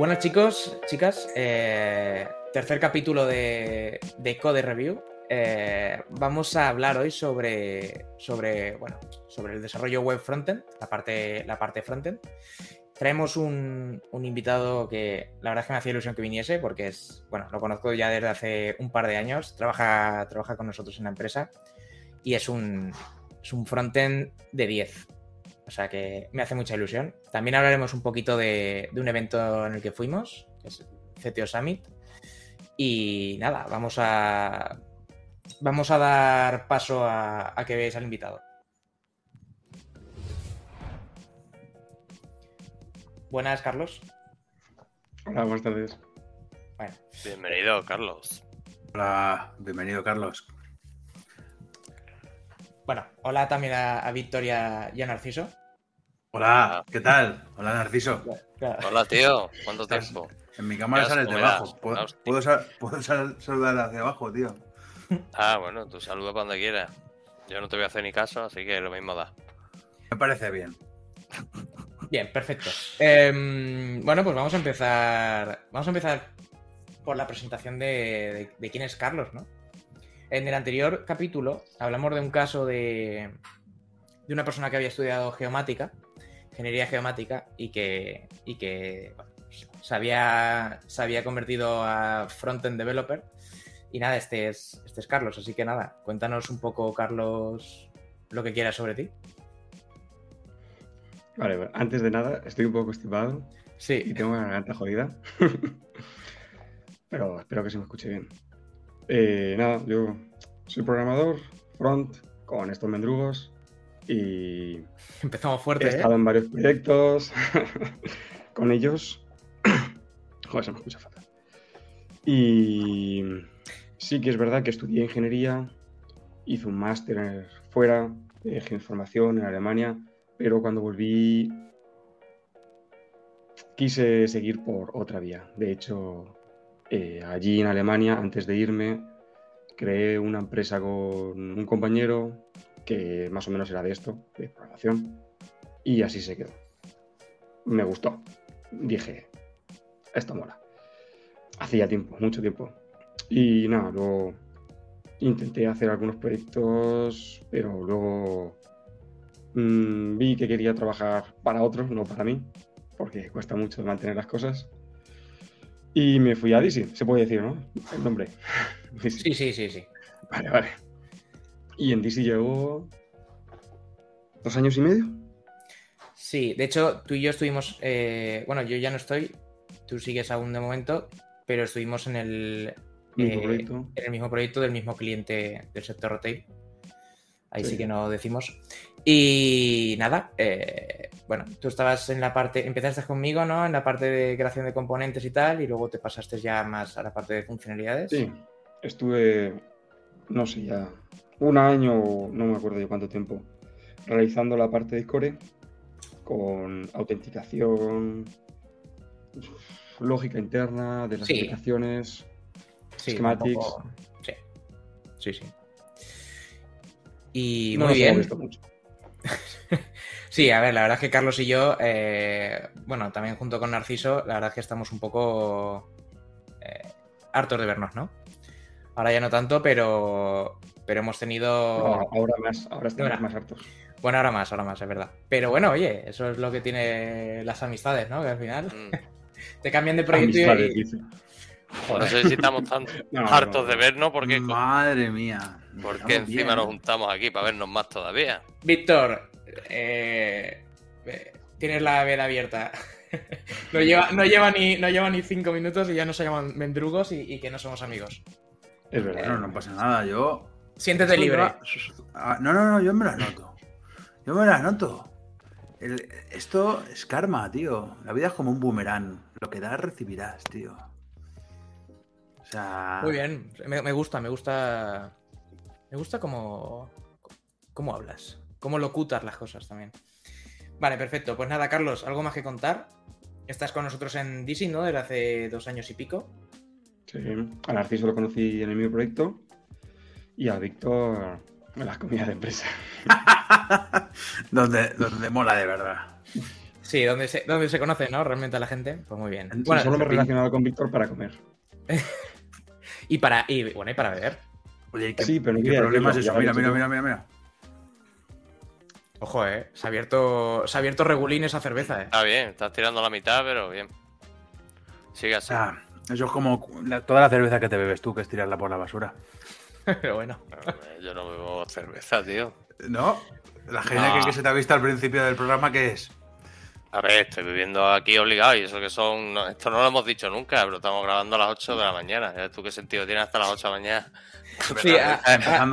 Bueno chicos, chicas, eh, tercer capítulo de, de Code Review. Eh, vamos a hablar hoy sobre, sobre, bueno, sobre el desarrollo web frontend, la parte, la parte frontend. Traemos un, un, invitado que la verdad es que me hacía ilusión que viniese porque es, bueno, lo conozco ya desde hace un par de años, trabaja, trabaja con nosotros en la empresa y es un, es un frontend de 10. O sea que me hace mucha ilusión. También hablaremos un poquito de, de un evento en el que fuimos, que es CTO Summit. Y nada, vamos a, vamos a dar paso a, a que veáis al invitado. Buenas, Carlos. Hola, buenas tardes. Bueno. Bienvenido, Carlos. Hola, bienvenido, Carlos. Bueno, hola también a, a Victoria y a Narciso. Hola, ¿qué tal? Hola, Narciso. Hola, tío. ¿Cuánto tiempo? En mi cámara sales de abajo. ¿Puedo, ¿puedo, sal ¿puedo sal saludar hacia abajo, tío? Ah, bueno, tú saluda donde quieras. Yo no te voy a hacer ni caso, así que lo mismo da. Me parece bien. Bien, perfecto. Eh, bueno, pues vamos a empezar. Vamos a empezar por la presentación de, de, de, quién es Carlos, ¿no? En el anterior capítulo hablamos de un caso de, de una persona que había estudiado geomática, ingeniería geomática, y que, y que bueno, se, había, se había convertido a front-end developer. Y nada, este es, este es Carlos, así que nada, cuéntanos un poco, Carlos, lo que quieras sobre ti. Vale, bueno, antes de nada, estoy un poco estipado. Sí. Y tengo una garganta jodida. Pero espero que se me escuche bien. Eh, nada, yo soy programador, front, con estos mendrugos. Y. Empezamos fuerte. He estado ¿eh? en varios proyectos con ellos. Joder, se me escucha fatal. Y sí que es verdad que estudié ingeniería, hice un máster fuera de geoinformación en Alemania, pero cuando volví quise seguir por otra vía. De hecho, eh, allí en Alemania, antes de irme, creé una empresa con un compañero que más o menos era de esto, de programación, y así se quedó. Me gustó. Dije, esto mola. Hacía tiempo, mucho tiempo. Y nada, luego intenté hacer algunos proyectos, pero luego mmm, vi que quería trabajar para otros, no para mí, porque cuesta mucho mantener las cosas. Y me fui a DC, se puede decir, ¿no? El nombre. Sí, sí, sí, sí. Vale, vale. Y en DC llevo dos años y medio. Sí, de hecho, tú y yo estuvimos, eh, bueno, yo ya no estoy, tú sigues aún de momento, pero estuvimos en el, mismo eh, en el mismo proyecto del mismo cliente del sector retail. Ahí sí, sí que no decimos. Y nada, eh, bueno, tú estabas en la parte, empezaste conmigo, ¿no? En la parte de creación de componentes y tal, y luego te pasaste ya más a la parte de funcionalidades. Sí, estuve, no sé, ya un año, no me acuerdo de cuánto tiempo, realizando la parte de core con autenticación, lógica interna de las Sí. aplicaciones, Sí, schematics. Sí, sí, sí. Y No muy bien. visto mucho. Sí, a ver, la verdad es que Carlos y yo, eh, bueno, también junto con Narciso, la verdad es que estamos un poco eh, hartos de vernos, ¿no? Ahora ya no tanto, pero, pero hemos tenido... No, ahora más, ahora estamos Ahora. más hartos. Bueno, ahora más, ahora más, es verdad. Pero bueno, oye, eso es lo que tiene las amistades, ¿no? Que al final Mm. te cambian de proyecto y- Amistades, y... dice. No sé si estamos tan No, hartos no. de vernos porque, Madre mía. porque Estamos encima bien, nos ¿eh? juntamos aquí para vernos más todavía. Víctor, eh, eh, tienes la veda abierta. no, lleva, no, lleva ni, no lleva ni cinco minutos y ya nos llaman mendrugos y, y que no somos amigos. Es verdad. Bueno, no pasa nada, yo. Siéntete libre. yo- Ah, No, no, no, yo me las noto. Yo me las noto. El- esto es karma, tío. La vida es como un boomerang. Lo que das, recibirás, tío. O sea. Muy bien, me, me gusta, me gusta. Me gusta cómo, cómo hablas, cómo locutas las cosas también. Vale, perfecto. Pues nada, Carlos, ¿algo más que contar? Estás con nosotros en DC, ¿no? Desde hace dos años y pico. Sí, a Narciso lo conocí en el mismo proyecto y a Víctor en las comidas de empresa. donde, donde mola de verdad. Sí, donde se, donde se conoce, ¿no? Realmente a la gente. Pues muy bien. Bueno, solo me he relacionado con Víctor para comer. y para, y, bueno, y para beber. Oye, ¿y qué, Sí, pero no qué problema es eso? Mira, mira, mira, mira, mira. Ojo, eh. Se ha abierto, se ha abierto regulín esa cerveza, eh. Está bien, estás tirando la mitad, pero bien. Sigue así. Ah, eso es como la- toda la cerveza que te bebes tú, que es tirarla por la basura. Pero bueno. Eh, Yo no bebo cerveza, tío. ¿No? La Ah. que se te ha visto al principio del programa, ¿qué es? A ver, estoy viviendo aquí obligado y eso que son. no- esto no lo hemos dicho nunca, pero estamos grabando a las 8 de la mañana. ¿sabes ¿Tú qué sentido tiene hasta las 8 de la mañana? Sí, a,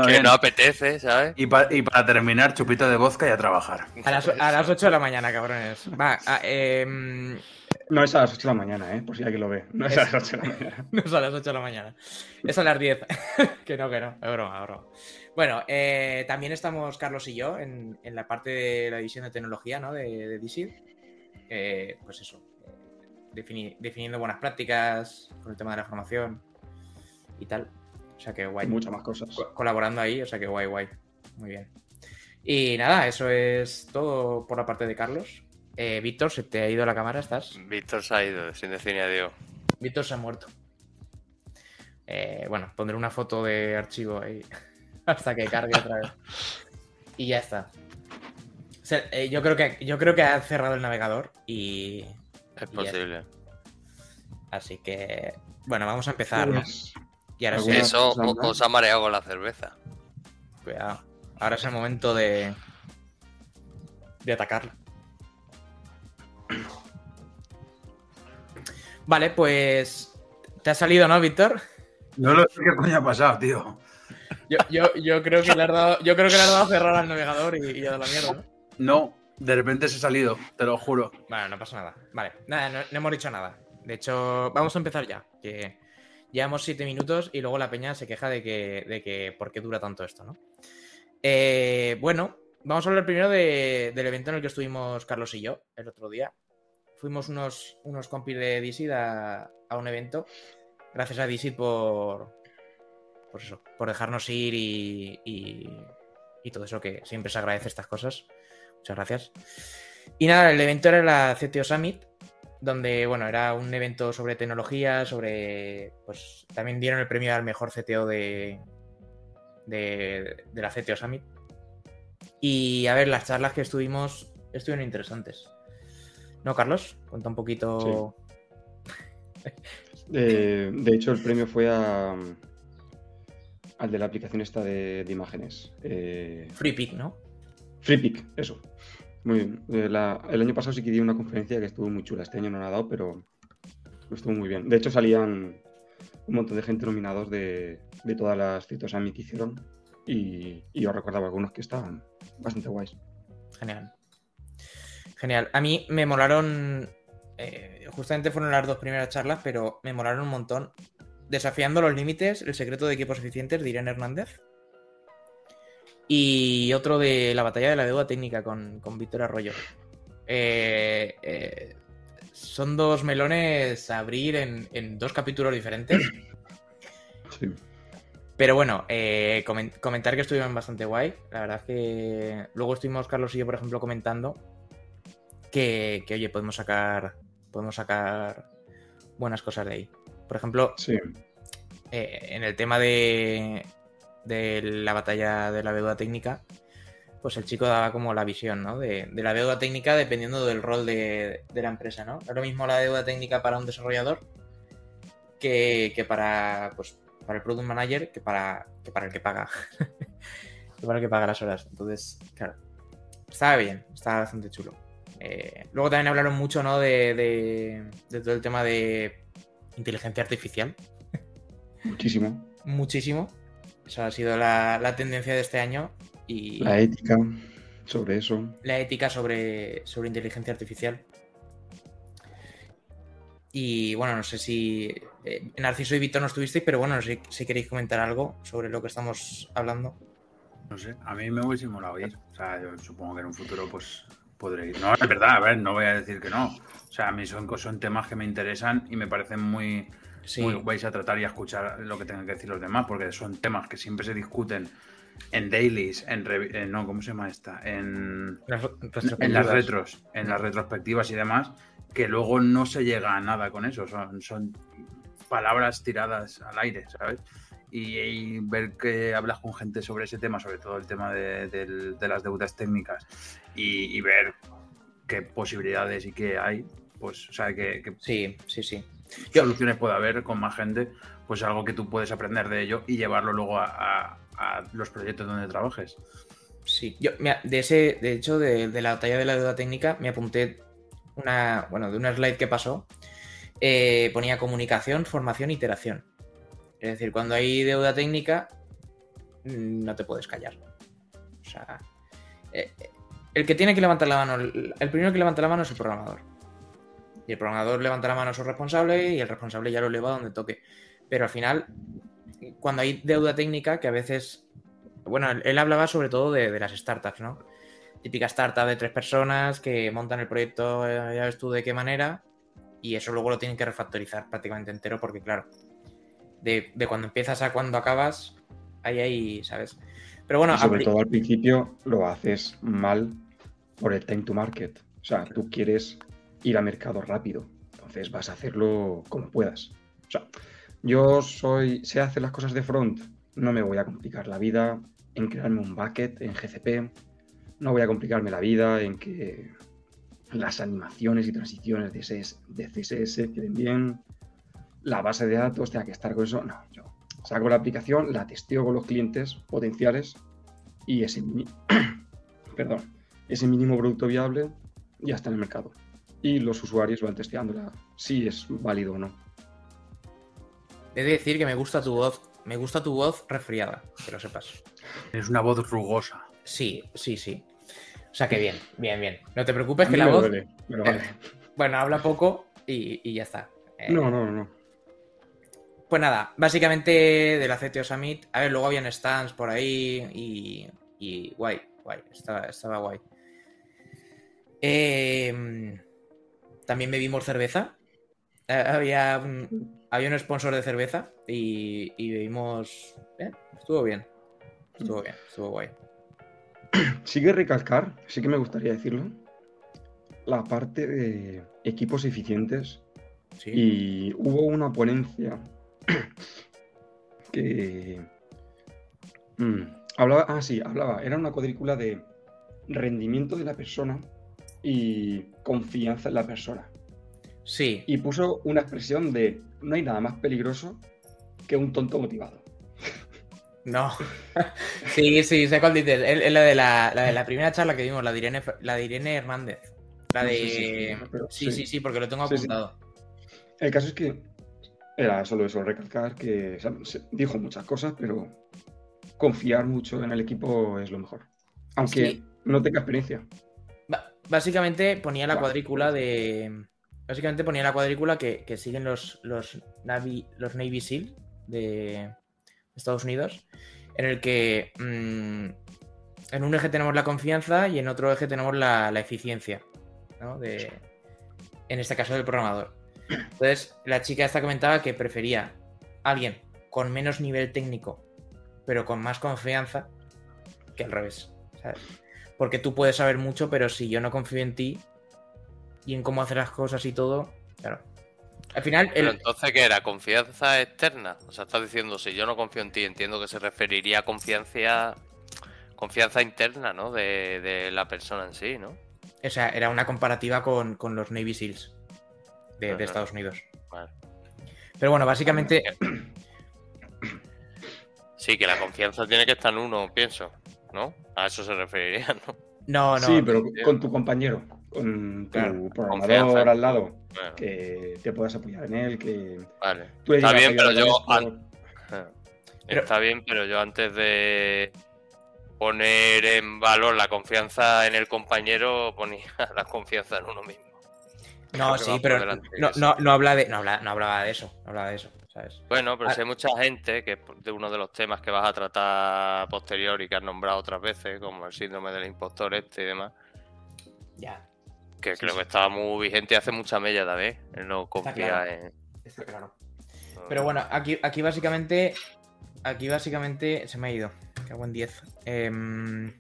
que bien. no apetece, ¿sabes? Y, pa- y para terminar, chupito de vodka y a trabajar. a las, a las 8 de la mañana, cabrones. Va, a, em, No es a las 8 de la mañana, ¿eh? Por si alguien lo ve. No es a las 8 de la mañana. no es a las 8 de la mañana. Es a las 10. que no, que no. Es broma, es broma. Bueno, eh, también estamos Carlos y yo en, en la parte de la división de tecnología, ¿no? De, de DSID. Eh, pues eso. eh, defini- definiendo buenas prácticas con el tema de la formación y tal. O sea que guay. Muchas más cosas. Co- colaborando ahí, o sea que guay, guay. Muy bien. Y nada, eso es todo por la parte de Carlos. Eh, Víctor, se te ha ido la cámara, ¿estás? Víctor se ha ido sin decir ni adiós. Víctor se ha muerto. Eh, bueno, pondré una foto de archivo ahí hasta que cargue otra vez. Y ya está. O sea, eh, yo, creo que, yo creo que ha cerrado el navegador y... Es Y posible. Así que... Bueno, vamos a empezar, ¿no? Pues, Y ahora sí, Eso os ha mareado con la cerveza. cuidado. Ahora es el momento de... De atacarlo. Vale, pues... ¿Te ha salido, no, Víctor? No lo sé qué coño ha pasado, tío. Yo, yo, yo creo que le has dado, yo creo que le has dado a cerrar al navegador y, y a la mierda, ¿no? No, de repente se ha salido, te lo juro. Bueno, no pasa nada. Vale, nada, no, no hemos dicho nada. De hecho, vamos a empezar ya. Que llevamos siete minutos y luego la peña se queja de que, de que por qué dura tanto esto, ¿no? Eh, bueno, vamos a hablar primero de- del evento en el que estuvimos Carlos y yo el otro día. Fuimos unos, unos compis de DCID a, un evento. Gracias a DCID por, por eso, por dejarnos ir y, y, todo eso que siempre se agradece estas cosas. Muchas gracias. Y nada, el evento era la CTO Summit, donde, bueno, era un evento sobre tecnología, sobre, pues también dieron el premio al mejor CTO de, de la CTO Summit. Y a ver, las charlas que estuvimos estuvieron interesantes. ¿No, Carlos? Cuenta un poquito. Eh, de hecho, el premio fue a, al de la aplicación esta de, de imágenes. Eh, Free Pick, ¿no? FreePic, eso. Muy bien. Eh, la- el año pasado sí que di una conferencia que estuvo muy chula. Este año no la ha dado, pero estuvo muy bien. De hecho, salían un montón de gente nominados de, de todas las Citosami que hicieron. Y, y yo recordaba algunos que estaban bastante guays. Genial. Genial. A mí me molaron. eh, justamente fueron las dos primeras charlas, pero me molaron un montón. Desafiando los límites, el secreto de equipos eficientes de Irene Hernández. Y otro de la batalla de la deuda técnica con, con Víctor Arroyo. Eh, eh, son dos melones a abrir en, en dos capítulos diferentes. Sí. Pero bueno, eh, comen- comentar que estuvieron bastante guay. La verdad es que luego estuvimos Carlos y yo, por ejemplo, comentando que, que, oye, podemos sacar, podemos sacar buenas cosas de ahí. Por ejemplo, Sí. eh, en el tema de, de la batalla de la deuda técnica, pues el chico daba como la visión, ¿no? De, de la deuda técnica dependiendo del rol de, de la empresa, ¿no? No es lo mismo la deuda técnica para un desarrollador que, que para, pues, para el product manager que para, que para el que paga. que para el que paga las horas. Entonces, claro. Estaba bien, estaba bastante chulo. Eh, luego también hablaron mucho, ¿no? De, de, de todo el tema de inteligencia artificial Muchísimo. muchísimo. Esa ha sido la, la tendencia de este año y La ética sobre eso. la ética sobre, sobre inteligencia artificial. Y bueno, no sé si eh, Narciso y Víctor no estuvisteis, pero bueno, no sé si queréis comentar algo sobre lo que estamos hablando. No sé, a mí me hubiese molado ir. O sea, yo supongo que en un futuro pues podré ir. No, es verdad, a ver, no voy a decir que no. O sea, a mí son, son temas que me interesan y me parecen muy, Sí, muy vais a tratar y a escuchar lo que tengan que decir los demás, porque son temas que siempre se discuten en dailies, en, en- no, ¿cómo se llama esta? En, Las en las retrospectivas. retros, en las retrospectivas y demás, que luego no se llega a nada con eso, son, son palabras tiradas al aire, ¿sabes? Y, y ver que hablas con gente sobre ese tema, sobre todo el tema de, del- de las deudas técnicas, y, y ver qué posibilidades y qué hay, pues, o sea, qué, qué Sí, sí, sí. Yo- soluciones puede haber con más gente, pues algo que tú puedes aprender de ello y llevarlo luego a, a- a los proyectos donde trabajes. Sí, yo, mira, de ese, de hecho, de, de la batalla de la deuda técnica, me apunté una, bueno, de una slide que pasó. Eh, ponía comunicación, formación, iteración. Es decir, cuando hay deuda técnica, mm, no te puedes callar. O sea, eh, el que tiene que levantar la mano, el primero que levanta la mano es el programador. Y el programador levanta la mano a su responsable y el responsable ya lo eleva donde toque. Pero al final, cuando hay deuda técnica, que a veces bueno, él- él hablaba sobre todo de, de las startups, ¿no? Típica startup de tres personas que montan el proyecto, eh, ya ves tú de qué manera, y eso luego lo tienen que refactorizar prácticamente entero, porque claro, de, de cuando empiezas a cuando acabas, ahí ahí, ¿sabes? Pero bueno, y sobre todo al principio lo haces mal por el time to market. O sea, tú quieres ir a mercado rápido. Entonces vas a hacerlo como puedas. O sea, yo soy, sé hacer las cosas de front. No me voy a complicar la vida en crearme un bucket en GCP. No voy a complicarme la vida en que las animaciones y transiciones de CSS, de CSS queden bien. La base de datos tenga que estar con eso. No, yo saco la aplicación, la testeo con los clientes potenciales y ese, perdón, ese mínimo producto viable ya está en el mercado. Y los usuarios van testeándola si es válido o no. he de decir que me gusta tu voz, me gusta tu voz resfriada, que lo sepas. Es una voz rugosa. Sí, sí, sí. O sea que bien, bien, bien. No te preocupes que la voz, duele, pero vale. bueno, habla poco y, y ya está. Eh, No, no, no. Pues nada, básicamente de la CTO Summit, a ver, luego habían stands por ahí y, y guay, guay, estaba, estaba guay. Eh, también bebimos cerveza. Eh, Había un, había un sponsor de cerveza y, y bebimos... estuvo bien, estuvo bien, estuvo guay. Sí que recalcar, sí que me gustaría decirlo, la parte de equipos eficientes Sí. Y hubo una ponencia que mm, hablaba, ah, sí, hablaba, era una cuadrícula de rendimiento de la persona y confianza en la persona. Sí, Y puso una expresión de no hay nada más peligroso que un tonto motivado. No. sí, sí, sé cuál dices. Es es la de la, la de la primera charla que dimos, la de Irene, la de Irene Hernández. La No de... sé si es la, pero sí, sí. sí, sí, porque lo tengo Sí, sí. apuntado. El caso es que era solo eso, recalcar que o sea, se dijo muchas cosas, pero confiar mucho en el equipo es lo mejor. Aunque Sí. no tenga experiencia. Básicamente ponía la cuadrícula de. Básicamente ponía la cuadrícula que, que siguen los, los, Navy, los Navy SEAL de Estados Unidos, en el que mm, en un eje tenemos la confianza y en otro eje tenemos la, eficiencia, ¿no? De, en este caso del programador. Entonces, la chica esta comentaba que prefería a alguien con menos nivel técnico, pero con más confianza, que al revés. Porque tú puedes saber mucho, pero si yo no confío en ti y en cómo hacer las cosas y todo, claro. Al final, Pero el... entonces, ¿qué era? ¿Confianza externa? O sea, estás diciendo, si yo no confío en ti, entiendo que se referiría a confianza, confianza interna, ¿no? De, de la persona en sí, ¿no? o sea, era una comparativa con, con los Navy SEALs de. Estados Unidos. Vale. Pero bueno, básicamente, Sí, que la confianza tiene que estar en uno, pienso, ¿no? A eso se referiría, ¿no? no, no. sí, pero con tu compañero, con tu Claro, programador al lado, Bueno, que te puedas apoyar en él, que vale. tú le Está bien, "Oye, pero yo hago esto". Pero- Está bien, pero yo antes de poner en valor la confianza en el compañero, ponía la confianza en uno mismo. No, Creo sí, pero no, no, no habla de, no, habla, no hablaba de eso, no hablaba de eso, ¿sabes? Bueno, pero Ah. si hay mucha gente, que es de uno de los temas que vas a tratar posterior y que has nombrado otras veces, como el síndrome del impostor este y demás, Ya, que Sí, creo sí. que estaba muy vigente hace mucha mella también, no claro. en... está claro. Pero bueno, aquí, aquí básicamente, aquí básicamente se me ha ido. cago en 10. Em,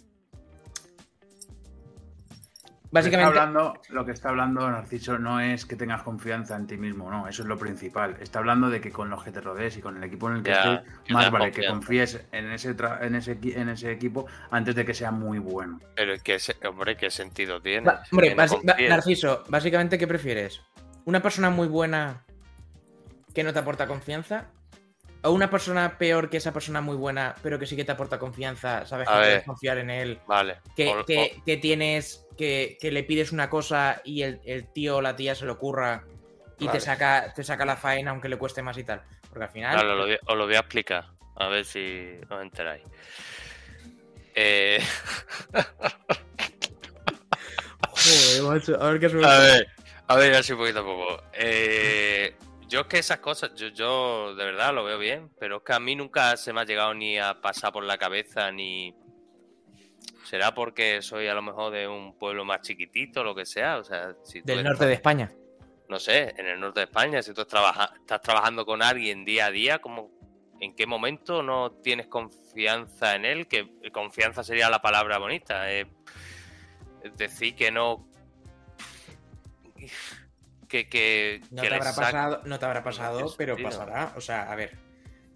Básicamente... Básicamente, hablando, lo que está hablando Narciso no es que tengas confianza en ti mismo, no, eso es lo principal. Está hablando de que con los que te rodees y con el equipo en el que Ya, estés, que más vale que confíes en ese, tra- en, ese, en ese equipo antes de que sea muy bueno. Pero es que, hombre, ¿qué sentido tiene? hombre, que no. Narciso, básicamente, ¿qué prefieres? ¿Una persona muy buena que no te aporta confianza? ¿O una persona peor que esa persona muy buena, pero que sí que te aporta confianza? ¿Sabes A que ver. puedes confiar en él? Vale. Que, O- que- que tienes, que, que le pides una cosa y el, el tío o la tía se lo ocurra y Vale. te, saca, te saca la faena aunque le cueste más y tal. Porque al final. Claro, lo voy- os lo voy a explicar. A ver si os enteráis. Eh, Joder, macho, a ver qué a ver, a ver, así poquito a poco. Eh, yo es que esas cosas, yo, yo de verdad lo veo bien, pero es que a mí nunca se me ha llegado ni a pasar por la cabeza ni. ¿Será porque soy a lo mejor de un pueblo más chiquitito, lo que sea? O sea, si Del estás- norte de España. no sé, en el norte de España, si tú trabaja- estás trabajando con alguien día a día, como ¿en qué momento no tienes confianza en él? Que confianza sería la palabra bonita. eh, decir, que no. Que, que, No que te habrá pasado, no te habrá pasado, pero pasará. O sea, a ver.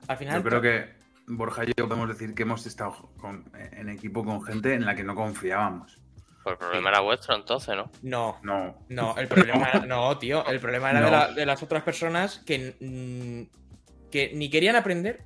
Al final. Yo creo que Borja y yo podemos decir que hemos estado con- en equipo con gente en la que no confiábamos. Pues el problema era vuestro entonces, ¿no? No, No, no, el problema era- No, tío. El problema era de, No. la- de las otras personas que, que ni querían aprender.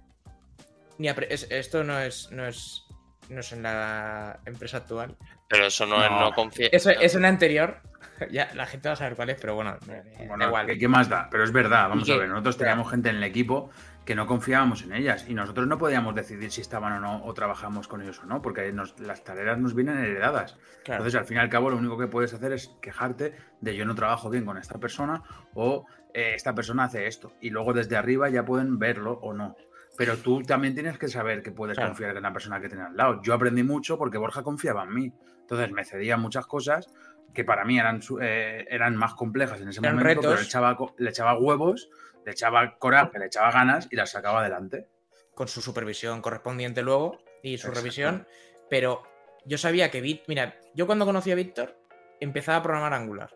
Ni apre- es- esto no es, no es. No es en la empresa actual. Pero eso no, es No. no confiar. Eso es en la anterior. Ya, la gente va a saber cuál es, pero bueno, eh, da Bueno, igual. ¿qué, más da? Pero es verdad, vamos ¿Y a ver, nosotros teníamos gente en el equipo que no confiábamos en ellas y nosotros no podíamos decidir si estaban o no o trabajamos con ellos o no, porque nos- las tareas nos vienen heredadas. Claro. Entonces, al fin y al cabo, lo único que puedes hacer es quejarte de yo no trabajo bien con esta persona o eh, esta persona hace esto. Y luego desde arriba ya pueden verlo o no. Pero tú también tienes que saber que puedes Claro. confiar en la persona que tienes al lado. Yo aprendí mucho porque Borja confiaba en mí. Entonces me cedía muchas cosas que para mí eran, eh, eran más complejas en ese Eran momento, pero le echaba, co- le echaba huevos, le echaba coraje, le echaba ganas y las sacaba adelante. con su supervisión correspondiente luego y su Exacto. revisión. Pero yo sabía que mira, yo cuando conocí a Víctor empezaba a programar Angular.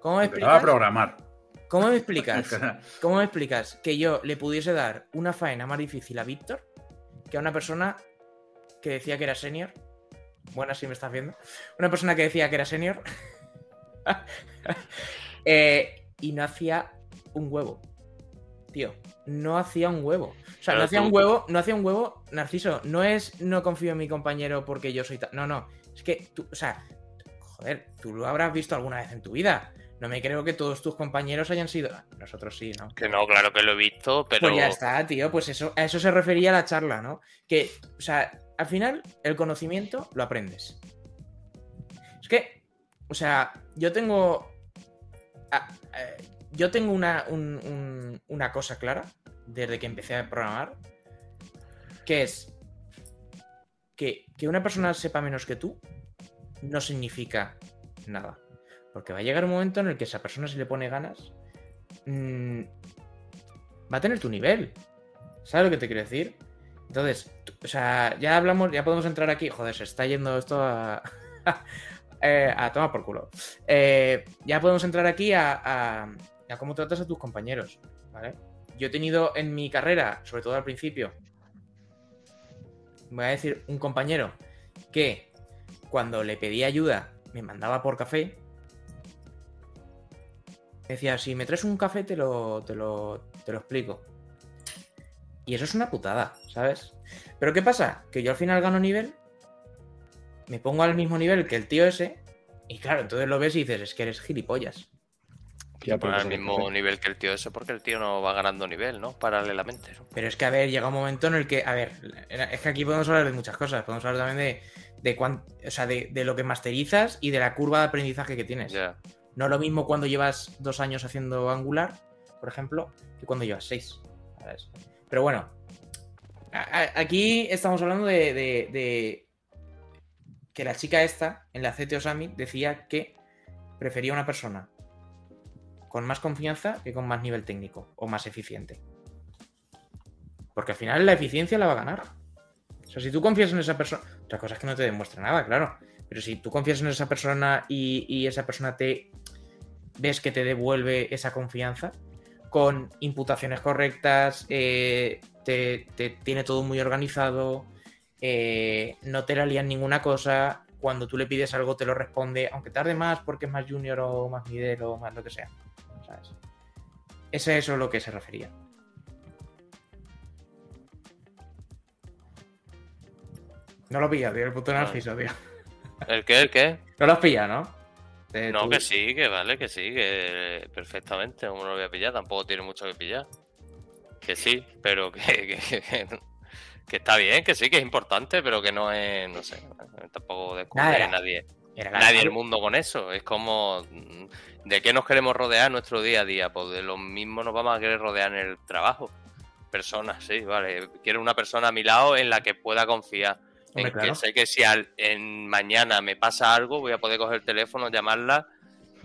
¿Cómo me Empezaba a programar. ¿Cómo me explicas? ¿Cómo me explicas que yo le pudiese dar una faena más difícil a Víctor que a una persona que decía que era senior? Buena si me estás viendo. Una persona que decía que era senior. Eh, y no hacía un huevo. Tío, no hacía un huevo. O sea, no hacía un huevo, no hacía un huevo, Narciso. No es no confío en mi compañero porque yo soy tal. No, no. Es que tú, o sea, joder, tú lo habrás visto alguna vez en tu vida. No me creo que todos tus compañeros hayan sido. Nosotros sí, ¿no? Que no, claro que lo he visto, pero. Pues ya está, tío. Pues eso, a eso se refería la charla, ¿no? Que, o sea, al final, el conocimiento lo aprendes. Es que, o sea, yo tengo. yo tengo una, un- un- una cosa clara desde que empecé a programar. Que es. Que, que una persona sepa menos que tú no significa nada. Porque va a llegar un momento en el que esa persona, si le pone ganas, mm, va a tener tu nivel. ¿Sabes lo que te quiero decir? Entonces, o sea, ya hablamos, ya podemos entrar aquí. Joder, se está yendo esto a. eh, a tomar por culo. Eh, ya podemos entrar aquí a, a- a cómo tratas a tus compañeros. ¿Vale? Yo he tenido en mi carrera, sobre todo al principio, voy a decir un compañero que cuando le pedía ayuda me mandaba por café. Decía, si me traes un café te lo, te lo, te lo explico. Y eso es una putada, ¿sabes? Pero ¿qué pasa? Que yo al final gano nivel, me pongo al mismo nivel que el tío ese, y claro, entonces lo ves y dices, es que eres gilipollas. Ya, al mismo nivel que el tío ese, porque el tío no va ganando nivel, ¿no? Paralelamente. ¿no? Pero es que, a ver, llega un momento en el que, a ver, es que aquí podemos hablar de muchas cosas. Podemos hablar también de, de, cuán- o sea, de, de lo que masterizas y de la curva de aprendizaje que tienes. No lo mismo cuando llevas dos años haciendo Angular, por ejemplo, que cuando llevas seis. ¿sabes? Pero bueno, aquí estamos hablando de, de- que la chica esta, en la CTO Summit, decía que prefería una persona con más confianza que con más nivel técnico o más eficiente. Porque al final la eficiencia la va a ganar. O sea, si tú confías en esa persona, otra cosa es que no te demuestra nada, claro. Pero si tú confías en esa persona y esa persona te ves que te devuelve esa confianza con imputaciones correctas, eh, te, te tiene todo muy organizado, eh, no te la lían ninguna cosa, cuando tú le pides algo te lo responde, aunque tarde más porque es más junior o más middle o más lo que sea. ¿sabes? Ese es eso a lo que se refería. No lo pilla, tío, el puto narciso, tío. ¿El qué? ¿El qué? No lo has pillado, ¿no? De No, que sí, que vale, que sí, que perfectamente, no me lo voy a pillar, tampoco tiene mucho que pillar. Que sí, pero que, que, que- que está bien, que sí, que es importante, pero que no es, no sé, tampoco descubre Nada. nadie, Era nadie el mundo con eso. Es como, mm, ¿de qué nos queremos rodear nuestro día a día? Pues de lo mismo nos vamos a querer rodear en el trabajo. Personas, sí, vale. Quiero una persona a mi lado en la que pueda confiar. Hombre, en claro. que sé que si al- en mañana me pasa algo, voy a poder coger el teléfono, llamarla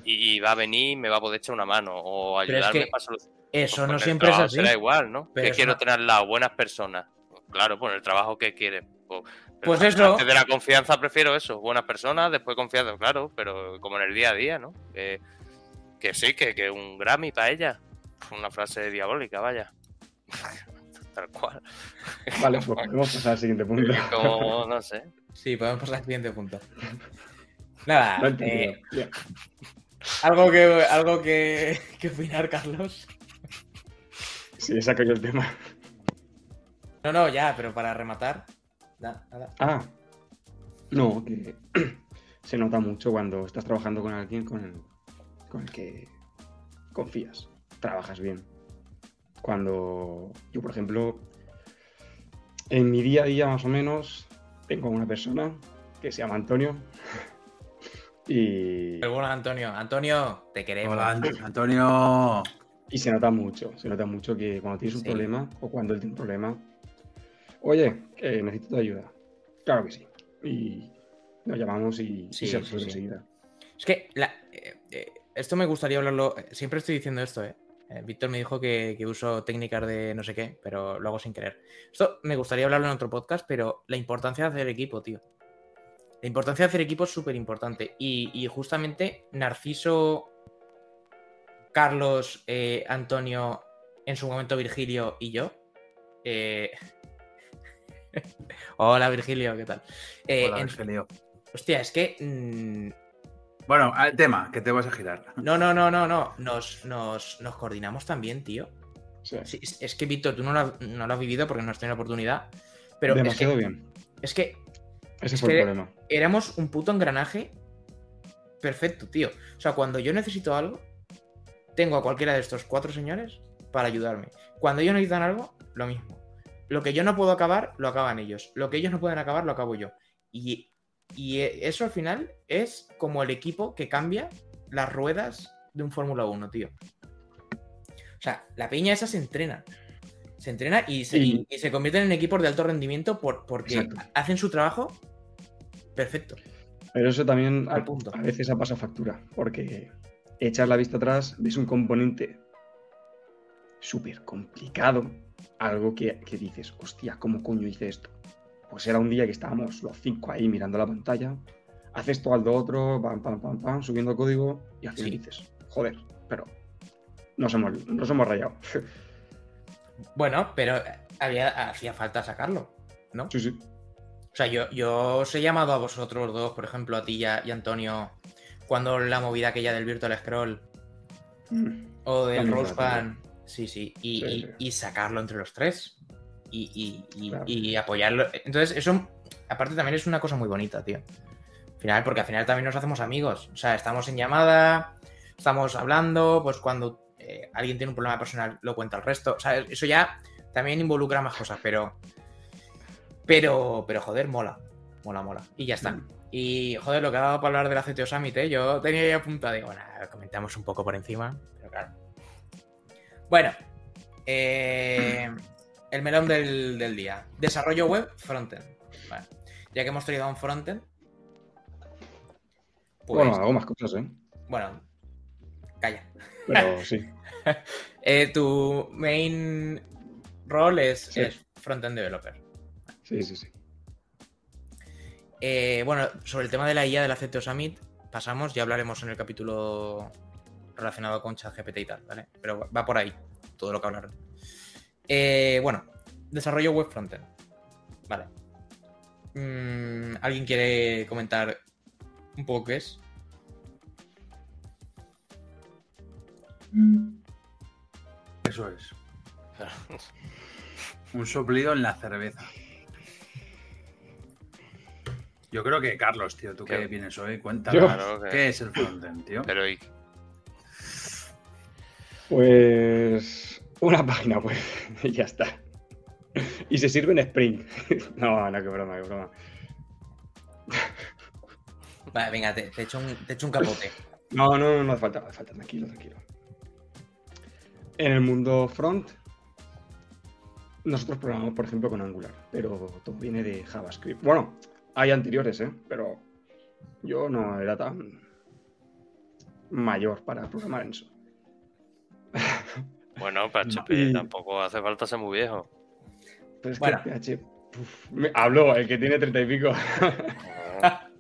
y, va a venir y me va a poder echar una mano o Pero es ayudarme que para solucionar. Eso Pues no el siempre es así. Será igual, ¿no? Pero que quiero no- tener las buenas personas. Claro, pues el trabajo que quieres. Pues, Pues eso. Antes de la confianza prefiero eso, buenas personas, después confianza, claro, pero como en el día a día, ¿no? Que, que sí, que, que un Grammy para ella. Una frase diabólica, vaya. Tal cual. Vale, pues podemos pasar al siguiente punto. Como, no sé. Sí, podemos pasar al siguiente punto. Nada, No eh, algo que algo que, que opinar, Carlos. Sí, saco yo el tema. No, no, ya, pero para rematar. Nada, nada. Ah, no, que se nota mucho cuando estás trabajando con alguien con el, con el que confías, trabajas bien. Cuando yo, por ejemplo, en mi día a día más o menos, tengo una persona que se llama Antonio y, Pero bueno, Antonio, Antonio, te queremos. Hola, Ant- Antonio. y se nota mucho, se nota mucho que cuando tienes un Sí. problema o cuando él tiene un problema, oye, necesito tu ayuda. Claro que sí. Y nos llamamos y, y Sí, se sí, enseguida. Es que la- eh, eh, esto me gustaría hablarlo. Siempre estoy diciendo esto, ¿eh? Eh, Víctor me dijo que, que uso técnicas de no sé qué, pero lo hago sin querer. Esto me gustaría hablarlo en otro podcast, pero la importancia de hacer equipo, tío. La importancia de hacer equipo es súper importante. Y, y justamente Narciso, Carlos, eh, Antonio, en su momento Virgilio y yo. eh, Hola Virgilio, ¿qué tal? Hola, en- Virgilio. Hostia, es que mm, Bueno, al tema, que te vas a girar. no, no, no, no, no. Nos, nos, nos coordinamos también, tío. Sí, Sí, es, es que, Víctor, tú no lo, has, no lo has vivido porque no has tenido la oportunidad. Pero es demasiado que, bien. es que Ese es fue que- el problema. éramos un puto engranaje perfecto, tío. O sea, cuando yo necesito algo, tengo a cualquiera de estos cuatro señores para ayudarme. Cuando ellos necesitan algo, lo mismo. Lo que yo no puedo acabar, lo acaban ellos. Lo que ellos no pueden acabar, lo acabo yo. Y, y eso al final es como el equipo que cambia las ruedas de un Fórmula 1, tío. O sea, la peña esa se entrena. Se entrena y se, Y- y se convierten en equipos de alto rendimiento por, porque Exacto. hacen su trabajo perfecto. Pero eso también Al a, punto. a veces ha pasado factura, porque echas la vista atrás, ves un componente súper complicado, algo que, que dices, hostia, ¿cómo coño hice esto? Pues era un día que estábamos los cinco ahí mirando la pantalla, haces todo al otro, pam, pam, pam, pam, subiendo código, y al final Sí. dices, joder, pero nos hemos, nos hemos rayado. Bueno, pero había, hacía falta sacarlo, ¿no? sí, sí. O sea, yo, yo os he llamado a vosotros dos, por ejemplo, a ti y a, y Antonio, cuando la movida aquella del Virtual Scroll Mm. o del Band, sí, sí, y, Sí, y- sí. y sacarlo entre los tres y, y- y- Claro. y apoyarlo. Entonces, eso, aparte, también es una cosa muy bonita, tío. Al final, porque al final también nos hacemos amigos. O sea, estamos en llamada, estamos hablando, pues cuando eh, alguien tiene un problema personal, lo cuenta al resto. O sea, eso ya también involucra más cosas, pero. Pero, pero joder, mola. Mola, mola. Y ya está. Mm. Y joder, lo que ha dado para hablar de la CTO Summit, ¿eh? yo tenía ya apuntado, digo, bueno, comentamos un poco por encima, pero claro. Bueno, eh, el melón del, del día. Desarrollo web, frontend. Vale. Ya que hemos tenido un frontend, pues, Bueno, hago más cosas, ¿eh? bueno, calla. Pero sí. Eh, tu main role es, Sí. es frontend developer. Sí, sí, sí. Eh, bueno, sobre el tema de la IA del Aceto Summit, pasamos, ya hablaremos en el capítulo relacionado con ChatGPT y tal, ¿vale? Pero va por ahí todo lo que hablaron. Eh, bueno, desarrollo web frontend. Vale. Mm, ¿Alguien quiere comentar un poco qué es? Eso es. Un soplido en la cerveza. Yo creo que, Carlos, tío, tú ¿Qué? que vienes hoy, cuéntanos. Claro ¿Qué es el frontend, tío? Pero y- Pues una página web y ya está. Y se sirve en Spring. No, no, qué broma, qué broma. Vale, venga, te, te echo un, te echo un capote. No, no, no, no hace falta, hace falta, tranquilo, tranquilo. En el mundo front, nosotros programamos, por ejemplo, con Angular, pero todo viene de JavaScript. Bueno, hay anteriores, ¿eh? Pero yo no era tan mayor para programar en eso. Bueno, para Y- tampoco hace falta ser muy viejo. Pero es Bueno. que PH... uf, me- habló el que tiene treinta y pico.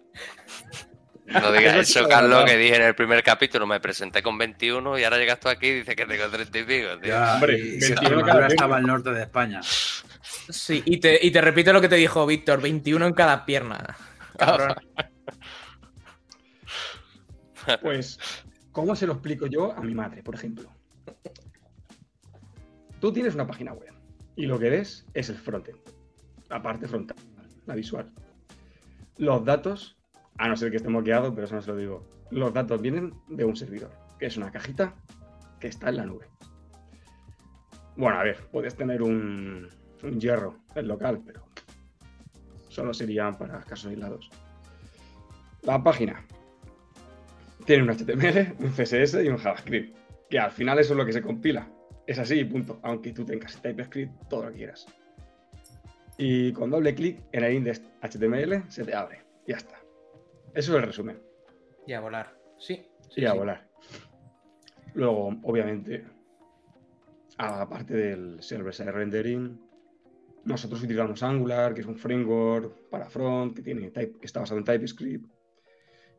No digas Eso Carlos, que dije en el primer capítulo, me presenté con 21 y ahora llegas tú aquí y dices que tengo 30 y pico, tío. Ya, Hombre, y- y 21 Extremadura cada estaba al norte de España. Sí, y te, y te repito lo que te dijo Víctor, 21 en cada pierna. Cabrón. Pues, ¿cómo se lo explico yo a mi madre, por ejemplo? Tú tienes una página web y lo que ves es el frontend, la parte frontal, la visual. Los datos, a no ser que esté moqueado, pero eso no se lo digo, los datos vienen de un servidor, que es una cajita que está en la nube. Bueno, a ver, puedes tener un, hierro en local, pero solo serían para casos aislados. La página tiene un HTML, un CSS y un JavaScript. Que al final eso es lo que se compila. Es así y punto. Aunque tú tengas TypeScript, todo lo que quieras. Y con doble clic en el index HTML se te abre. Ya está. Eso es el resumen. Y a volar. Sí. Y sí, a sí. volar. Luego, obviamente, aparte del server-side rendering, nosotros utilizamos Angular, que es un framework para front, que, tiene type- que está basado en TypeScript.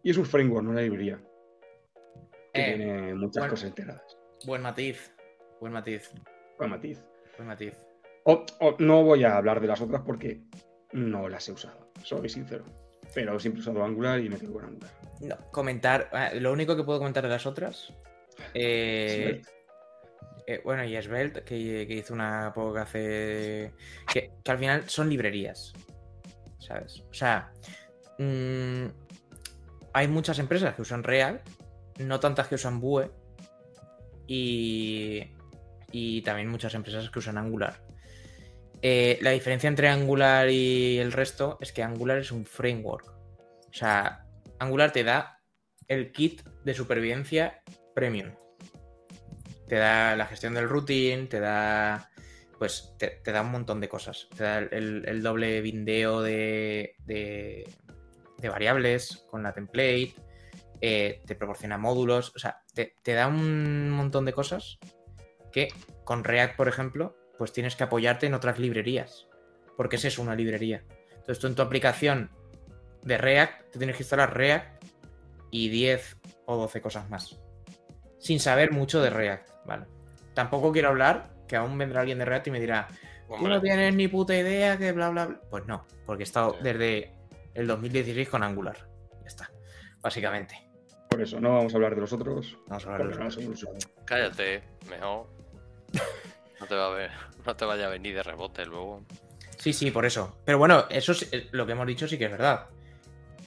Y es un framework, no una librería. Que Eh, tiene muchas cosas integradas. Buen matiz. Buen matiz. Con matiz. Buen matiz. O- o no voy a hablar de las otras porque no las he usado, soy sincero. Pero siempre he usado Angular y me quedo con Angular. No, comentar. eh, Lo único que puedo comentar de las otras. eh, eh, bueno, y Svelte, que, que hizo una poco hace. Que, que al final son librerías. ¿Sabes? O sea. mm, hay muchas empresas que usan React, no tantas que usan Vue. Y. Y también muchas empresas que usan Angular. Eh, la diferencia entre Angular y el resto es que Angular es un framework. O sea, Angular te da el kit de supervivencia premium. Te da la gestión del routing, te da. Pues te, da un montón de cosas. Te da el, doble bindeo de, de, de variables con la template. eh, te proporciona módulos. O sea, te, te da un montón de cosas que con React, por ejemplo, pues tienes que apoyarte en otras librerías. Porque esa es una librería. Entonces tú en tu aplicación de React te tienes que instalar React y 10 o 12 cosas más. Sin saber mucho de React, ¿vale? Tampoco quiero hablar que aún vendrá alguien de React y me dirá, tú no tienes ni puta idea que bla bla bla. Pues no, porque he estado Sí. desde el 2016 con Angular. Ya está, básicamente. Por eso, no vamos a hablar de los otros. Vamos a hablar de los usado. cállate, mejor. No te, va a ver, no te vaya a venir de rebote luego. Sí, sí, por eso. Pero bueno, eso es eh, lo que hemos dicho sí que es verdad.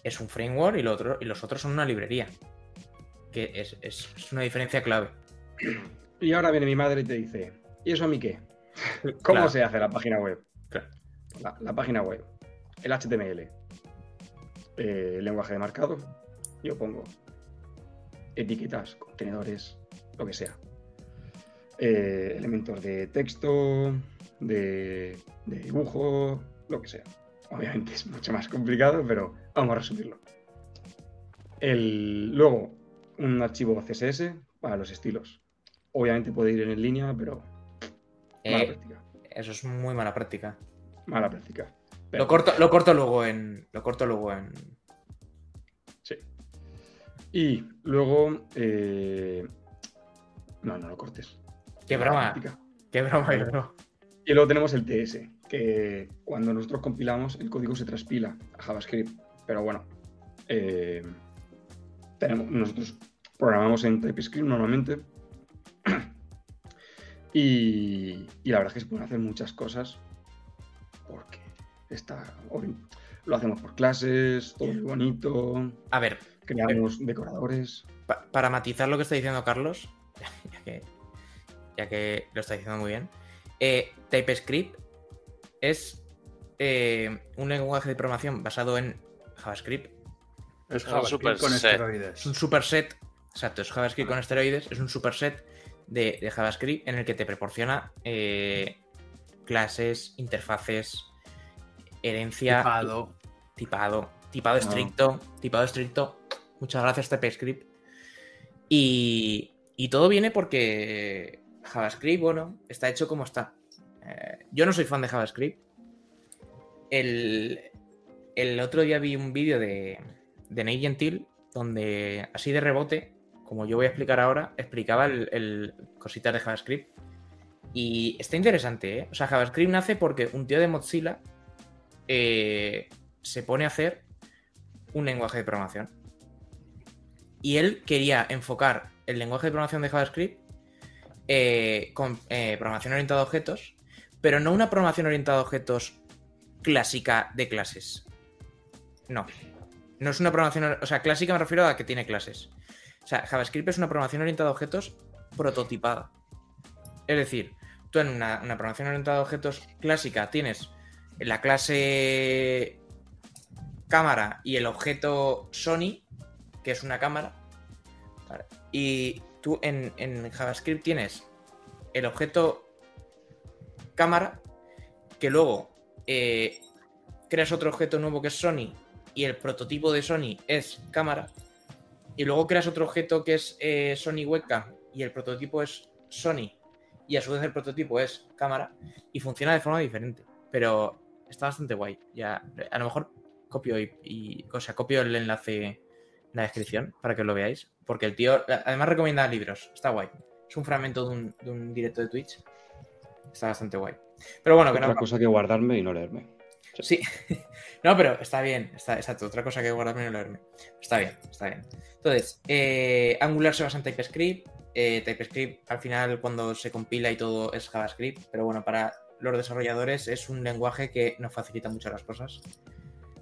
Es un framework y, lo otro, y los otros son una librería. Que es, es- es una diferencia clave. Y ahora viene mi madre y te dice, ¿y eso a mí qué? ¿Cómo Claro. se hace la página web? Claro. La, la página web, el HTML, eh, el lenguaje de marcado, yo pongo etiquetas, contenedores, lo que sea. Eh, elementos de texto, de, de dibujo, lo que sea. Obviamente es mucho más complicado, pero vamos a resumirlo. El, luego, un archivo CSS para los estilos. Obviamente puede ir en línea, pero mala Eh, práctica. eso es muy mala práctica. Mala práctica. Pero- Lo corto, lo corto luego en. Lo corto luego en. Sí. Y luego. eh, No, no lo cortes. Qué broma. Qué broma, qué broma. Y luego tenemos el TS, que cuando nosotros compilamos, el código se transpila a JavaScript. Pero bueno, eh, tenemos, nosotros programamos en TypeScript normalmente. Y, y la verdad es que se pueden hacer muchas cosas porque está, lo hacemos por clases, todo muy bonito, A ver, creamos decoradores. pa- para matizar lo que está diciendo Carlos, ya que, ya que lo está diciendo muy bien, eh, TypeScript es eh, un lenguaje de programación basado en JavaScript. Es JavaScript super con set. esteroides. Es un superset, exacto, es JavaScript con esteroides, es un superset de, de JavaScript en el que te proporciona eh, clases, interfaces, herencia, Tipado. tipado, tipado Ah. estricto, tipado estricto. Muchas gracias, TypeScript. Y, y todo viene porque JavaScript, bueno, está hecho como está. Eh, yo no soy fan de JavaScript. El, el otro día vi un vídeo de, de Nate Gentil donde, así de rebote, como yo voy a explicar ahora, explicaba el, cositas de JavaScript. Y está interesante, ¿eh? O sea, JavaScript nace porque un tío de Mozilla eh, se pone a hacer un lenguaje de programación. Y él quería enfocar el lenguaje de programación de JavaScript eh, con eh, programación orientada a objetos, pero no una programación orientada a objetos clásica de clases. No. No es una programación. O sea, clásica me refiero a que tiene clases. O sea, JavaScript es una programación orientada a objetos prototipada. Es decir, tú en una, una programación orientada a objetos clásica tienes la clase cámara y el objeto Sony, que es una cámara. Y tú en, JavaScript tienes el objeto cámara, que luego eh, creas otro objeto nuevo que es Sony y el prototipo de Sony es cámara. Y luego creas otro objeto que es eh, Sony webcam y el prototipo es Sony y a su vez el prototipo es cámara y funciona de forma diferente. Pero está bastante guay. Ya, a lo mejor copio y, y- o sea, copio el enlace en la descripción para que lo veáis. Porque el tío además recomienda libros. Está guay. Es un fragmento de un, de un directo de Twitch. Está bastante guay. Pero bueno, que Otra no, cosa que guardarme y no leerme. Sí. No, pero está bien. Está, exacto. Otra cosa que guardarme y no leerme. Está bien, está bien. Entonces, eh, Angular se basa en TypeScript. Eh, TypeScript al final cuando se compila y todo es JavaScript. Pero bueno, para los desarrolladores es un lenguaje que nos facilita mucho las cosas.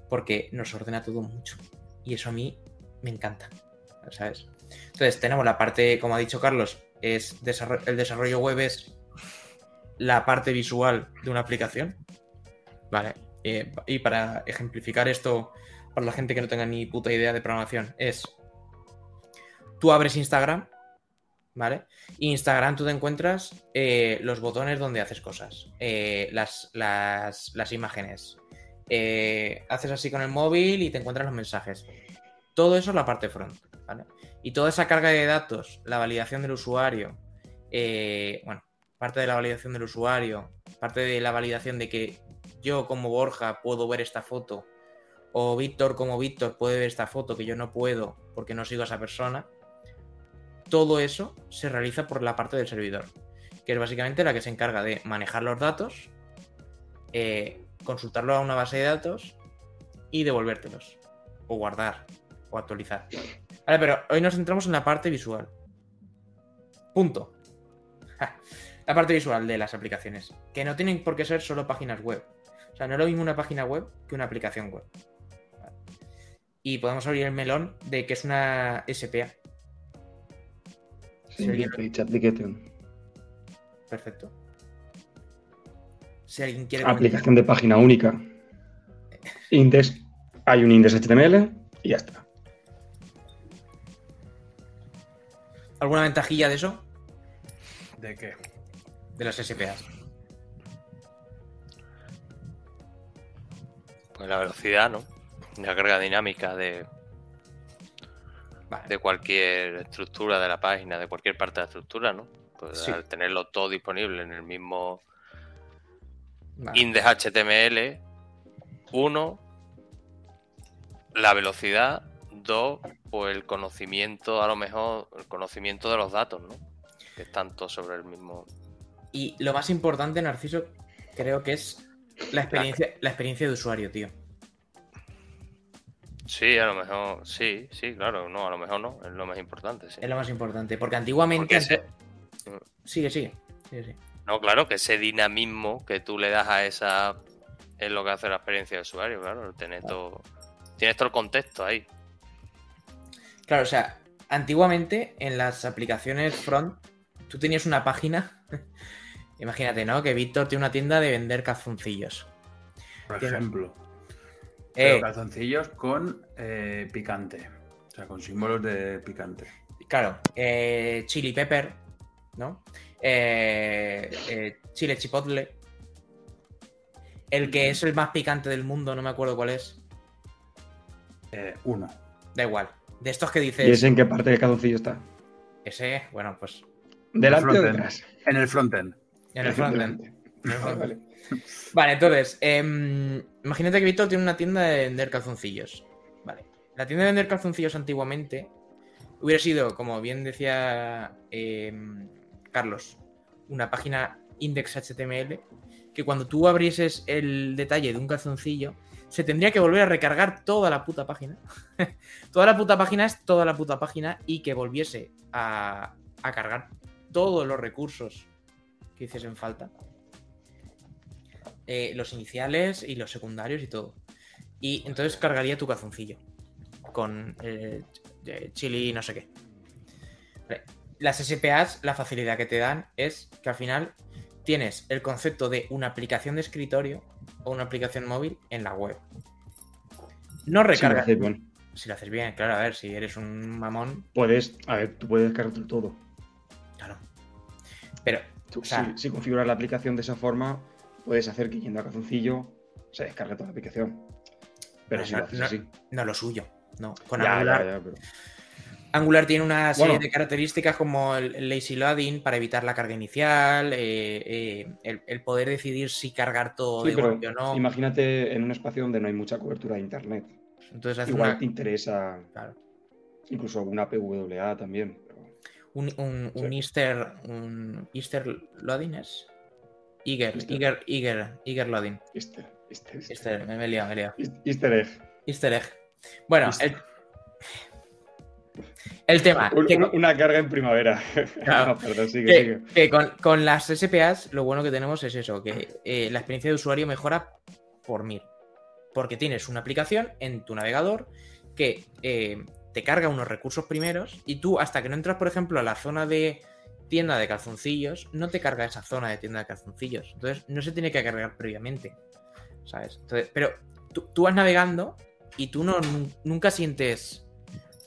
Porque nos ordena todo mucho. Y eso a mí me encanta. ¿Sabes? Entonces tenemos la parte, como ha dicho Carlos, es el desarrollo web es la parte visual de una aplicación. Vale. Eh, y para ejemplificar esto, para la gente que no tenga ni puta idea de programación, es tú abres Instagram, ¿vale? Instagram tú te encuentras eh, los botones donde haces cosas, eh, las, las, las imágenes. Haces así con el móvil y te encuentras los mensajes. Todo eso es la parte front. Y toda esa carga de datos, la validación del usuario, eh, bueno, parte de la validación del usuario, parte de la validación de que yo como Borja puedo ver esta foto, o Víctor como Víctor puede ver esta foto que yo no puedo porque no sigo a esa persona, todo eso se realiza por la parte del servidor, que es básicamente la que se encarga de manejar los datos, eh, consultarlo a una base de datos y devolvértelos, o guardar, o actualizar. Vale, pero hoy nos centramos en la parte visual. Punto. Ja. La parte visual de las aplicaciones, que no tienen por qué ser solo páginas web. O sea, no es lo mismo una página web que una aplicación web. Vale. Y podemos abrir el melón de que es una SPA. Sí, alguien-. Perfecto. Si alguien quiere comentar- Aplicación de página única. Index. Hay un index HTML y ya está. ¿Alguna ventajilla de eso? ¿De qué? De las SPAs. Pues la velocidad, ¿no? La carga dinámica de, Vale. de cualquier estructura de la página, de cualquier parte de la estructura, ¿no? Pues Sí. al tenerlo todo disponible en el mismo Vale. index HTML, uno, la velocidad, dos, pues el conocimiento, a lo mejor, el conocimiento de los datos, ¿no? Que están todos sobre el mismo. Y lo más importante, Narciso, creo que es la experiencia, la experiencia de usuario, tío. Sí, a lo mejor, sí, sí, claro, no, a lo mejor no, es lo más importante, sí. Es lo más importante, porque antiguamente... Porque ese- Sigue, sigue. sigue, sigue. No, claro, que ese dinamismo que tú le das a esa es lo que hace la experiencia de usuario, claro, tener todo, tienes todo el contexto ahí. Claro, o sea, antiguamente en las aplicaciones front, tú tenías una página. Imagínate, ¿no? Que Víctor tiene una tienda de vender calzoncillos. Por Tiene- ejemplo. Eh, Pero calzoncillos con eh, picante. O sea, con símbolos de picante. claro, eh, chili pepper, ¿no? Chile chipotle. El que es el más picante del mundo, no me acuerdo cuál es. Uno. Da igual. De estos que dices. ¿Y ese en qué parte del calzoncillo está? Ese, bueno, pues. ¿Delante o frontend. detrás? En el frontend. En el frontend. Delante. En el frontend. vale. Vale, entonces, em, imagínate que Víctor tiene una tienda de vender calzoncillos. Vale. La tienda de vender calzoncillos antiguamente hubiera sido, como bien decía em, Carlos, una página index HTML que cuando tú abrieses el detalle de un calzoncillo, se tendría que volver a recargar toda la puta página. toda la puta página es toda la puta página y que volviese a, a cargar todos los recursos que hiciesen falta eh, los iniciales y los secundarios y todo. Y entonces cargaría tu calzoncillo con eh, eh, chili no sé qué. Las SPAs, la facilidad que te dan es que al final tienes el concepto de una aplicación de escritorio o una aplicación móvil en la web. No Si lo recarga. haces bien. Si lo haces bien, claro, a ver, si eres un mamón, Puedes, a ver, tú puedes descargarte todo. claro. Pero, Tú, O sea- si, si configuras la aplicación de esa forma, puedes hacer que yendo a calzoncillo se descargue toda la aplicación. Pero No, si no, lo haces no. así. no lo suyo. No, con ya, ya, pero- Angular tiene una serie Bueno. de características como el lazy loading para evitar la carga inicial, eh, eh, el, el poder decidir si cargar todo Sí, de golpe o no. imagínate en un espacio donde no hay mucha cobertura de internet. Entonces hace Igual una- te interesa claro, incluso alguna PWA también. pero- un, un, un Sí. Easter, un Easter loading es Eager, Easter. Eager, Eager, Eager loading. Easter, Easter, Easter. Easter, me he liado, me he liado. Easter egg. Easter egg. Bueno, el, el tema. Un- que- una, carga en primavera. Claro. No, perdón, sigue, que, sigue. que con, con las SPAs lo bueno que tenemos es eso, que eh, la experiencia de usuario mejora por mil. Porque tienes una aplicación en tu navegador que eh, te carga unos recursos primeros y tú hasta que no entras, por ejemplo, a la zona de tienda de calzoncillos, no te carga esa zona de tienda de calzoncillos. Entonces no se tiene que cargar previamente. ¿Sabes? Entonces, pero tú, tú vas navegando y tú no, nun- nunca sientes...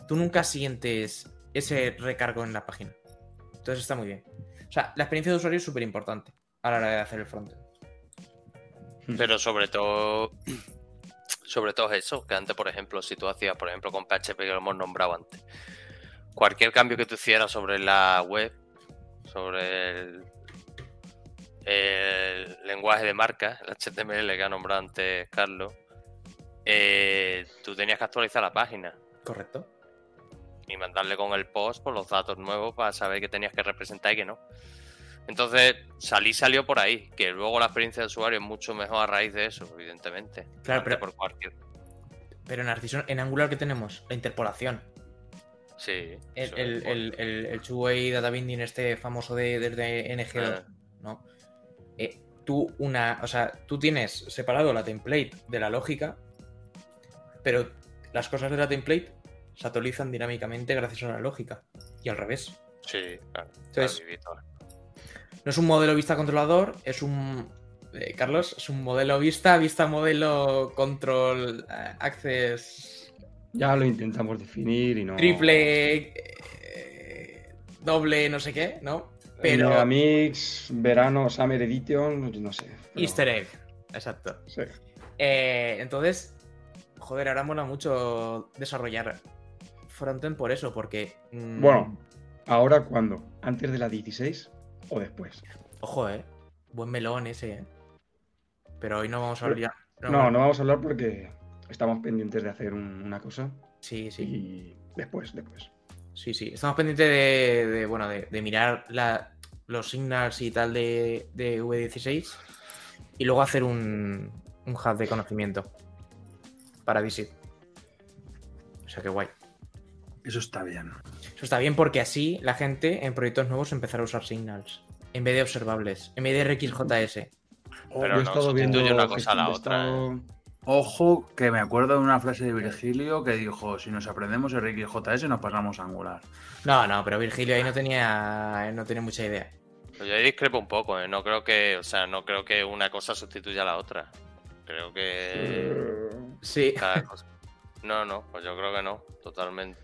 Tú nunca sientes ese recargo en la página. Entonces está muy bien. O sea, la experiencia de usuario es súper importante a la hora de hacer el frontend. Pero sobre todo, sobre todo eso, que antes, por ejemplo, si tú hacías, por ejemplo, con PHP que lo hemos nombrado antes, cualquier cambio que tú hicieras sobre la web, sobre el, el lenguaje de marca, el HTML que ha nombrado antes Carlos, eh, tú tenías que actualizar la página ¿Correcto? Y mandarle con el post por los datos nuevos para saber qué tenías que representar y qué no. Entonces, salí salió por ahí, que luego la experiencia de usuario es mucho mejor a raíz de eso, evidentemente. Claro, pero- por cualquier. Pero Narciso, en Angular, ¿qué tenemos? La interpolación. Sí. El, el, el, el, el two-way data binding este famoso de, desde NG2, Ah. ¿no? Eh, tú una... O sea, tú tienes separado la template de la lógica, pero las cosas de la template se actualizan dinámicamente gracias a la lógica. Y al revés. Sí, claro. Entonces- claro. No es un modelo vista controlador, es un. eh, Carlos, es un modelo vista, vista modelo control eh, access Ya lo intentamos definir y no. triple, eh, doble, no sé qué, ¿no? Pero. Megamix, verano, Summer Edition, no sé. pero- Easter egg, exacto. Sí. Eh, entonces, joder, ahora mola mucho desarrollar frontend por eso, porque. mm, Bueno, ¿ahora cuándo? ¿Antes de la 16 o después? Ojo, eh. Buen melón ese, eh. Pero hoy no vamos a hablar. No, bueno, no vamos a hablar porque estamos pendientes de hacer un- una cosa Sí, sí. y después, después. Sí, sí. Estamos pendientes de, de, bueno, de, de mirar la- los signals y tal de, de V16 y luego hacer un, un hub de conocimiento para DC. O sea que guay. Eso está bien. Eso está bien porque así la gente en proyectos nuevos empezará a usar signals en vez de observables, en vez de RxJS. Pero Yo he no estado viendo una cosa a la otra, estado- Ojo, que me acuerdo de una frase de Virgilio que dijo: Si nos aprendemos RxJS, nos pasamos a Angular. No, no, pero Virgilio ahí no tenía, no tenía mucha idea. Pues yo ahí discrepo un poco, ¿eh? No creo que, o sea, no creo que una cosa sustituya a la otra. Creo que Eh, Sí. cada cosa. No, no, pues yo creo que no, totalmente.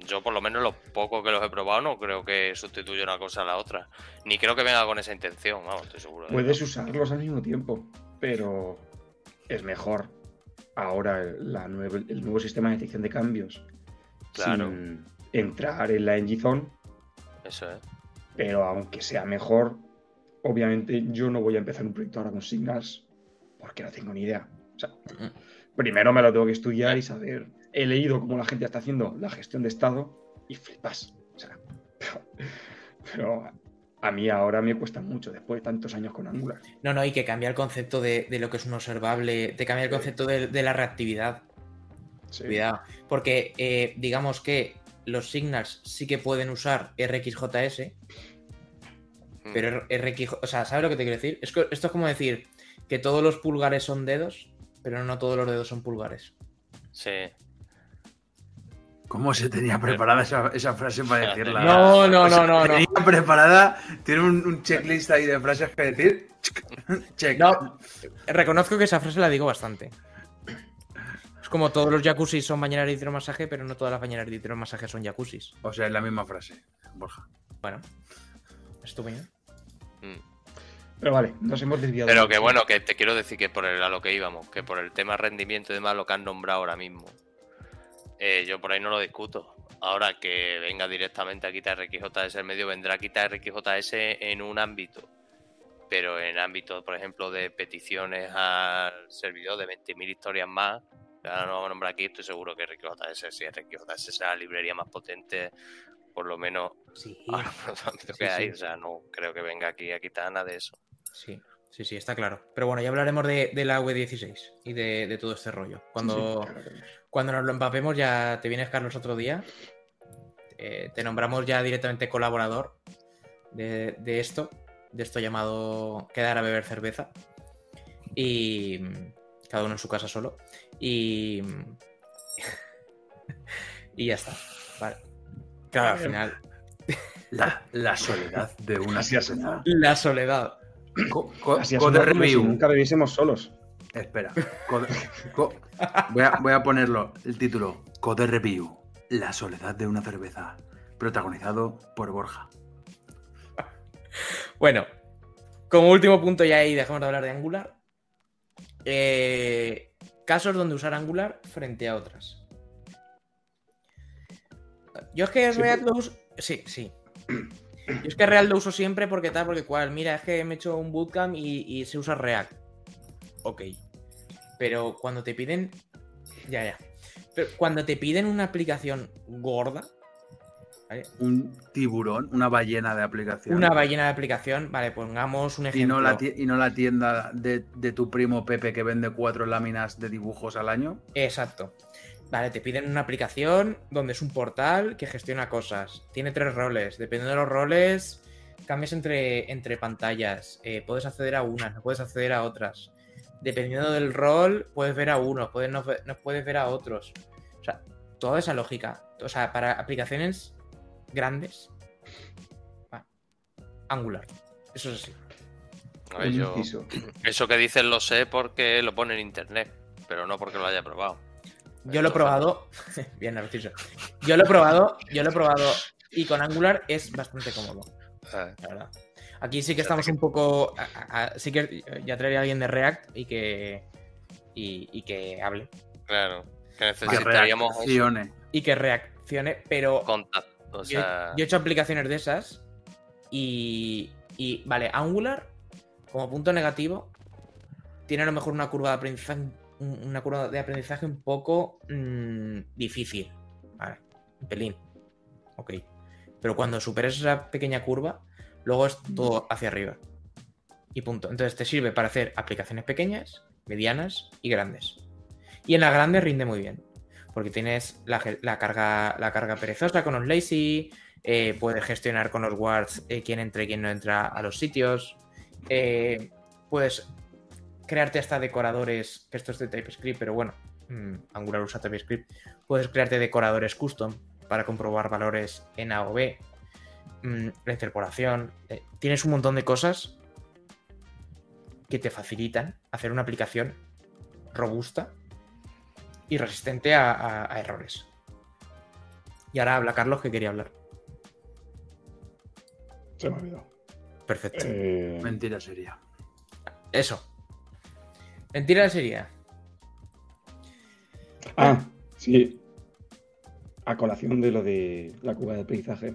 Yo por lo menos los pocos que los he probado no creo que sustituya una cosa a la otra. Ni creo que venga con esa intención, vamos, estoy seguro. de Puedes usarlos al mismo tiempo, pero es mejor ahora el, la nueve- el nuevo sistema de detección de cambios Claro. sin entrar en la NG Zone, Eso es. pero aunque sea mejor, obviamente yo no voy a empezar un proyecto ahora con Signals porque no tengo ni idea. O sea, primero me lo tengo que estudiar y saber. He leído cómo la gente está haciendo la gestión de estado y flipas. O sea, pero, pero a mí ahora me cuesta mucho después de tantos años con Angular. No, no, y que cambia el concepto de, de lo que es un observable, te cambia el concepto de, de la reactividad. Sí. Cuidado. Porque eh, digamos que los signals sí que pueden usar RxJS, Mm. pero RX, o sea, ¿sabes lo que te quiero decir? Es que- esto es como decir que todos los pulgares son dedos, pero no todos los dedos son pulgares. Sí. ¿Cómo se tenía preparada esa, esa frase para decirla? No, no, no, no, no. Tenía preparada, tiene un, un checklist ahí de frases que decir. Check. No, reconozco que esa frase la digo bastante. Es como todos los jacuzzis son bañeras de hidromasaje, pero no todas las bañeras de hidromasaje son jacuzzis. O sea, es la misma frase, Borja. Bueno, es tu opinión. Mm. Pero vale, nos hemos desviado. Pero que bueno, que te quiero decir que por el, a lo que íbamos, que por el tema rendimiento y demás, lo que han nombrado ahora mismo, eh, yo por ahí no lo discuto. Ahora que venga directamente a quitar RxJS en medio, vendrá a quitar RxJS en un ámbito. Pero en ámbito, por ejemplo, de peticiones al servidor de 20.000 historias más, ahora no vamos a nombrar aquí, estoy seguro que RxJS, si RxJS es la librería más potente, por lo menos Sí, ahora por el ámbito Sí, que hay. sí. O sea, no creo que venga aquí a quitar nada de eso. sí, sí, sí, está claro. Pero bueno, ya hablaremos de, de la V16 y de, de todo este rollo. Sí, sí, Cuando, claro cuando nos lo empapemos, ya te vienes, Carlos, otro día. Eh, te nombramos ya directamente colaborador de, de esto, de esto llamado quedar a beber cerveza. Y cada uno en su casa solo. Y. y ya está. Vale. Claro, al final. La, la soledad de una. La soledad. Co- co- Así code como si review. nunca bebiésemos solos. Espera. Code- co- voy, a, voy a ponerlo, el título. Code Review. La soledad de una cerveza. Protagonizado por Borja. Bueno, como último punto ya ahí dejamos de hablar de Angular. Eh, casos donde usar Angular frente a otras. Yo es que Sí, React lo uso. Sí, sí. Yo es que React lo uso siempre porque tal, porque cual. Mira, es que me he hecho un bootcamp y, y se usa React. Ok. Pero cuando te piden. Ya, ya. Pero cuando te piden una aplicación gorda. ¿vale? Un tiburón, una ballena de aplicación. Una ballena de aplicación. Vale, pongamos un y ejemplo. no, la y no la tienda de, de tu primo Pepe que vende cuatro láminas de dibujos al año. Exacto. Vale, te piden una aplicación donde es un portal que gestiona cosas. Tiene tres roles. Dependiendo de los roles, cambias entre, entre pantallas. Eh, puedes acceder a unas, no puedes acceder a otras. Dependiendo del rol, puedes ver a unos, puedes no, no puedes ver a otros. O sea, toda esa lógica. O sea, para aplicaciones grandes. va, Angular. Eso es así. A ver, Un yo- inciso. Eso que dices lo sé porque lo pone en internet, pero no porque lo haya probado. Yo lo he probado. Bien, Narciso. Yo lo he probado, yo lo he probado. Y con Angular es bastante cómodo, eh, la verdad. Aquí sí que estamos un poco. a- a- a- sí que ya traería a alguien de React y que. Y, y que hable. claro, que Que necesitaríamos reaccione. Y que reaccione. Pero contacto. O yo, sea, yo he hecho aplicaciones de esas. Y. Y. Vale, Angular, como punto negativo. tiene a lo mejor una curva de aprendizaje, una curva de aprendizaje un poco mm, difícil. Vale, un pelín. Ok. Pero cuando superes esa pequeña curva, luego es todo hacia arriba. Y punto. Entonces te sirve para hacer aplicaciones pequeñas, medianas y grandes. Y en la grande rinde muy bien. Porque tienes la, carga, la carga perezosa con los lazy, eh, puedes gestionar con los wards eh, quién entra y quién no entra a los sitios. Eh, puedes crearte hasta decoradores, que esto es de TypeScript, pero bueno, mm, Angular usa TypeScript. Puedes crearte decoradores custom para comprobar valores en A o B. Mm, la interpolación. tienes un montón de cosas que te facilitan hacer una aplicación robusta y resistente a, errores. Y ahora habla Carlos que quería hablar. Se me ha olvidado. Perfecto. Eh, Mentira sería. Eso. Mentira sería. Ah, sí. A colación de lo de la curva de aprendizaje,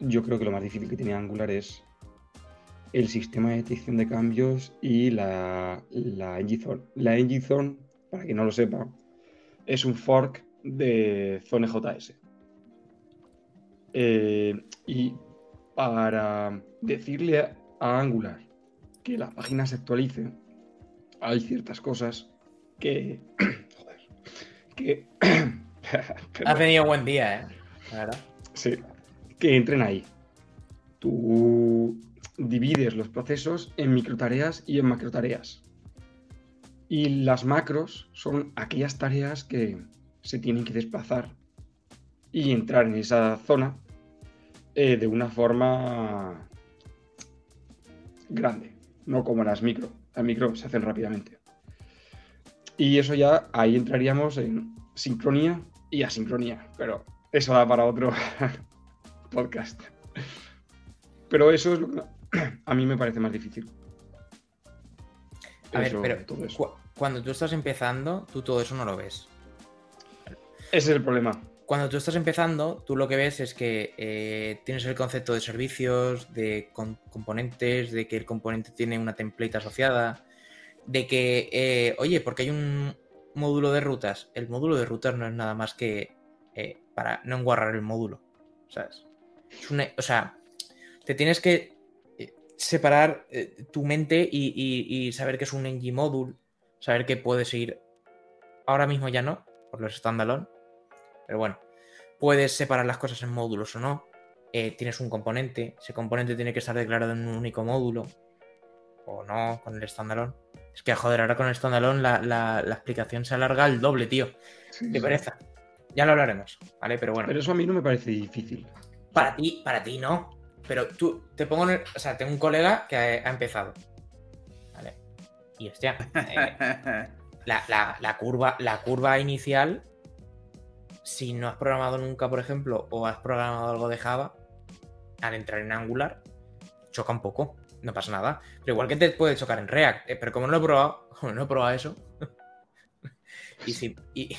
yo creo que lo más difícil que tiene Angular es el sistema de detección de cambios y la, la Zone. La Zone, para quien no lo sepa, es un fork de ZoneJS. Eh, y para decirle a Angular que la página se actualice, hay ciertas cosas que. Joder. Que. ha tenido buen día, ¿eh? Sí. Que entren ahí. Tú divides los procesos en microtareas y en macrotareas. Y las macros son aquellas tareas que se tienen que desplazar y entrar en esa zona eh, de una forma grande, no como las micro. Las micro se hacen rápidamente. Y eso ya ahí entraríamos en sincronía y asincronía, pero eso da para otro podcast. Pero eso es lo que a mí me parece más difícil. A ver, pero cuando tú estás empezando, tú todo eso no lo ves. Ese es el problema. Cuando tú estás empezando, tú lo que ves es que eh, tienes el concepto de servicios, de componentes, de que el componente tiene una template asociada, de que, eh, oye, porque hay un módulo de rutas. El módulo de rutas no es nada más que eh, para no enguarrar el módulo, ¿sabes? o sea, te tienes que separar tu mente y, saber que es un ng module, saber que puedes ir. Ahora mismo ya no, por los standalone. Pero bueno, puedes separar las cosas en módulos o no. Eh, tienes un componente, ese componente tiene que estar declarado en un único módulo. O no, con el standalone. Es que joder, ahora con el standalone la, explicación se alarga al doble, tío. de pereza. Ya lo hablaremos, ¿vale? Pero bueno. Pero eso a mí no me parece difícil. Para ti, para ti no. Pero tú, te pongo en O sea, tengo un colega que ha, empezado. ¿Vale? Y hostia. Eh, la, curva, la curva inicial, si no has programado nunca, por ejemplo, o has programado algo de Java, al entrar en Angular, choca un poco. No pasa nada. Pero igual que te puede chocar en React. Eh, pero como no lo he probado, como no he probado eso. y si. Y,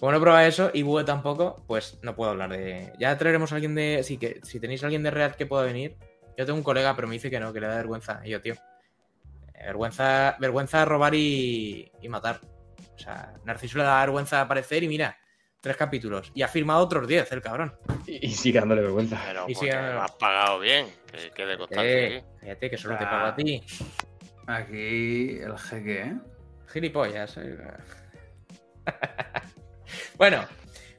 como no he probado eso y Vue tampoco, pues no puedo hablar de. Ya traeremos a alguien de. Sí, que si tenéis a alguien de React que pueda venir. Yo tengo un colega, pero me dice que no, que le da vergüenza. Y yo, tío. Eh, vergüenza, vergüenza robar y, matar. O sea, Narciso le da vergüenza aparecer y mira, tres capítulos. Y ha firmado otros diez, el cabrón. Y, sigue dándole vergüenza. Pero y sigue... has pagado bien, que quede constante. Eh, fíjate que solo te pago a ti. Aquí el jeque, ¿eh? Gilipollas. Eh. Bueno,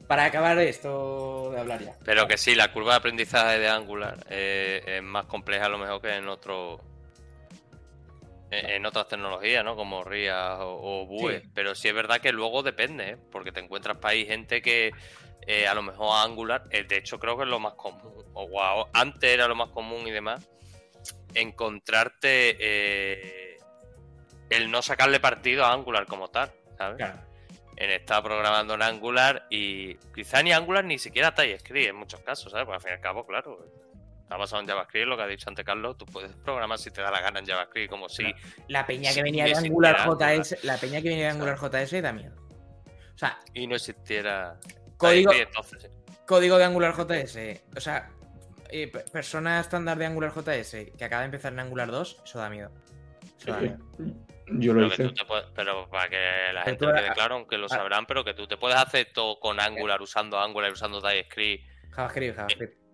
para acabar esto de hablar ya. Pero que sí, la curva de aprendizaje de Angular eh, es más compleja a lo mejor que en otro en otras tecnologías, ¿no? Como RIA o, Vue. Pero sí es verdad que luego depende, ¿eh? porque te encuentras para ahí gente que eh, a lo mejor Angular, de hecho creo que es lo más común, o wow, antes era lo más común y demás, encontrarte el no sacarle partido a Angular como tal, ¿sabes? Claro en estar programando en Angular y quizá ni Angular ni siquiera TypeScript en muchos casos, ¿sabes? Porque al fin y al cabo, claro, está basado en JavaScript, lo que ha dicho antes Carlos, tú puedes programar si te da la gana en JavaScript, como si... La peña que venía de Angular JS, la peña que venía de Angular JS da miedo. O sea... Y no existiera... Código, código de Angular JS, o sea, eh, persona estándar de Angular JS que acaba de empezar en Angular 2, eso da miedo. O sea, Eh, Yo lo Pero, hice. puedes- pero para que la gente lo quede claro, aunque lo sabrán, pero que tú te puedes hacer todo con Angular, usando Angular, usando TypeScript, JavaScript, JavaScript.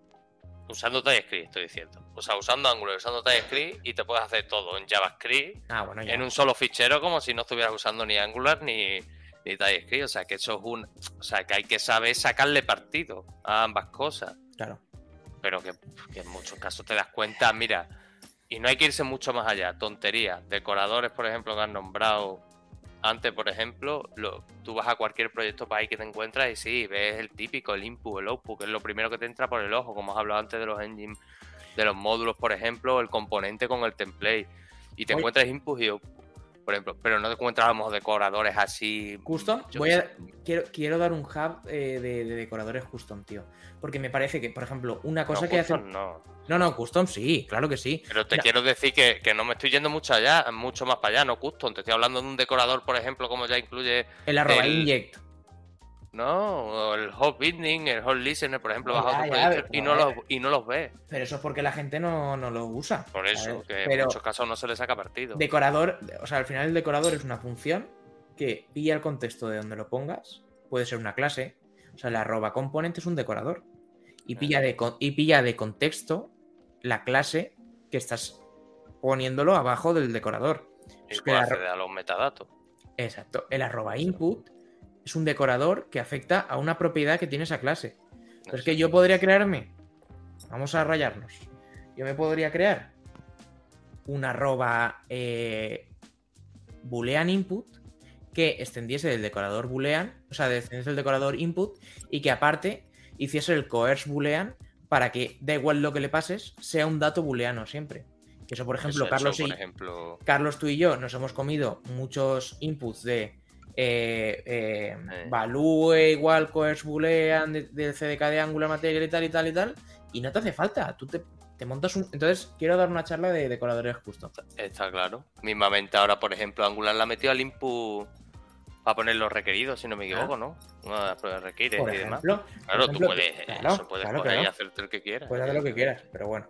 Usando TypeScript, estoy diciendo. O sea, usando Angular, usando TypeScript y te puedes hacer todo en JavaScript, Ah, bueno, en un solo fichero, como si no estuvieras usando ni Angular ni, ni TypeScript. O sea, que eso es un. O sea, que hay que saber sacarle partido a ambas cosas. Claro. pero que, que en muchos casos te das cuenta, mira, y no hay que irse mucho más allá, tonterías, decoradores, por ejemplo, que han nombrado antes, por ejemplo, lo, tú vas a cualquier proyecto ahí que te encuentras y sí, ves el típico, el input, el output, que es lo primero que te entra por el ojo, como has hablado antes de los engines, de los módulos, por ejemplo, el componente con el template, y te Oye. encuentras input y output, por ejemplo, pero no mejor decoradores así... Custom, voy a, quiero, quiero dar un hub eh, de, de decoradores custom, tío. Porque me parece que, por ejemplo, una cosa No, que custom hacen. no. No, no, custom sí, claro que sí. Pero te quiero decir que, que no me estoy yendo mucho allá, mucho más para allá, no custom. Te estoy hablando de un decorador, por ejemplo, como ya incluye, El arroba El- inject. ¿No? O el hot binding, el hot listener, por ejemplo, y no los y no los ves. Pero eso es porque la gente no, no lo usa. Por eso, ¿sabes? que en muchos casos no se le saca partido. decorador, o sea, al final el decorador es una función que pilla el contexto de donde lo pongas. Puede ser una clase. O sea, el arroba componente es un decorador. Y pilla de, y pilla de contexto la clase que estás poniéndolo abajo del decorador. Y es que puede la- a los metadatos. Exacto. El arroba input es un decorador que afecta a una propiedad que tiene esa clase. Pero es que yo podría crearme. Vamos a rayarnos. Yo me podría crear un arroba eh, boolean input que extendiese del decorador boolean, o sea, extendiese el decorador input y que aparte hiciese el coerce boolean para que da igual lo que le pases, sea un dato booleano siempre. Que eso, por ejemplo, Eso- Carlos eso, y, por ejemplo, Carlos, tú y yo nos hemos comido muchos inputs de eh, eh, Eh. value igual coerce boolean de- del CDK de Angular Material y tal y tal y tal, y no te hace falta. Tú te, te montas un. Entonces, quiero dar una charla de decoradores justo. está claro. Mismamente ahora, por ejemplo, Angular la ha metido al input para poner los requeridos, si no me equivoco, ¿no? Una de las pruebas requiere Por y demás. Claro, tú puedes, claro, eso puedes claro, coger y claro. hacerte el que quieras. puedes hacer lo que quieras, pero bueno.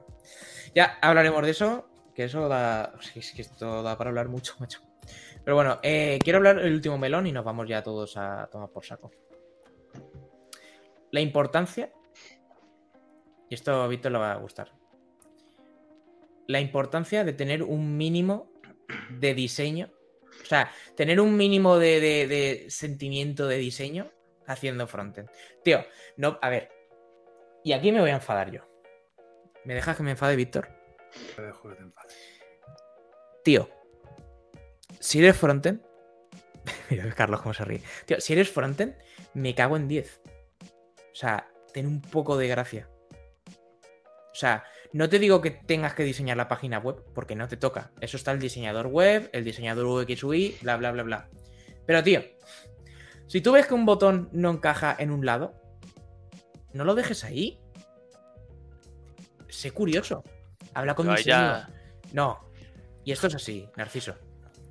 Ya hablaremos de eso, que eso da. Es que esto da para hablar mucho, macho. Pero bueno, eh, quiero hablar el último melón y nos vamos ya todos a tomar por saco. La importancia. Y esto a Víctor le va a gustar. La importancia de tener un mínimo de diseño. O sea, tener un mínimo de, de- de sentimiento de diseño haciendo frontend. Tío, no, a ver. Y aquí me voy a enfadar yo. ¿Me dejas que me enfade, Víctor? Te dejo que te enfades. Tío, si eres frontend. Mira, Carlos, cómo se ríe. Tío, si eres frontend, me cago en 10. O sea, ten un poco de gracia. O sea, no te digo que tengas que diseñar la página web, porque no te toca. Eso está el diseñador web, el diseñador UX UI, bla, bla, bla, bla. Pero, tío, si tú ves que un botón no encaja en un lado, no lo dejes ahí. Sé curioso. Habla con diseño. ya- No. Y esto es así, Narciso.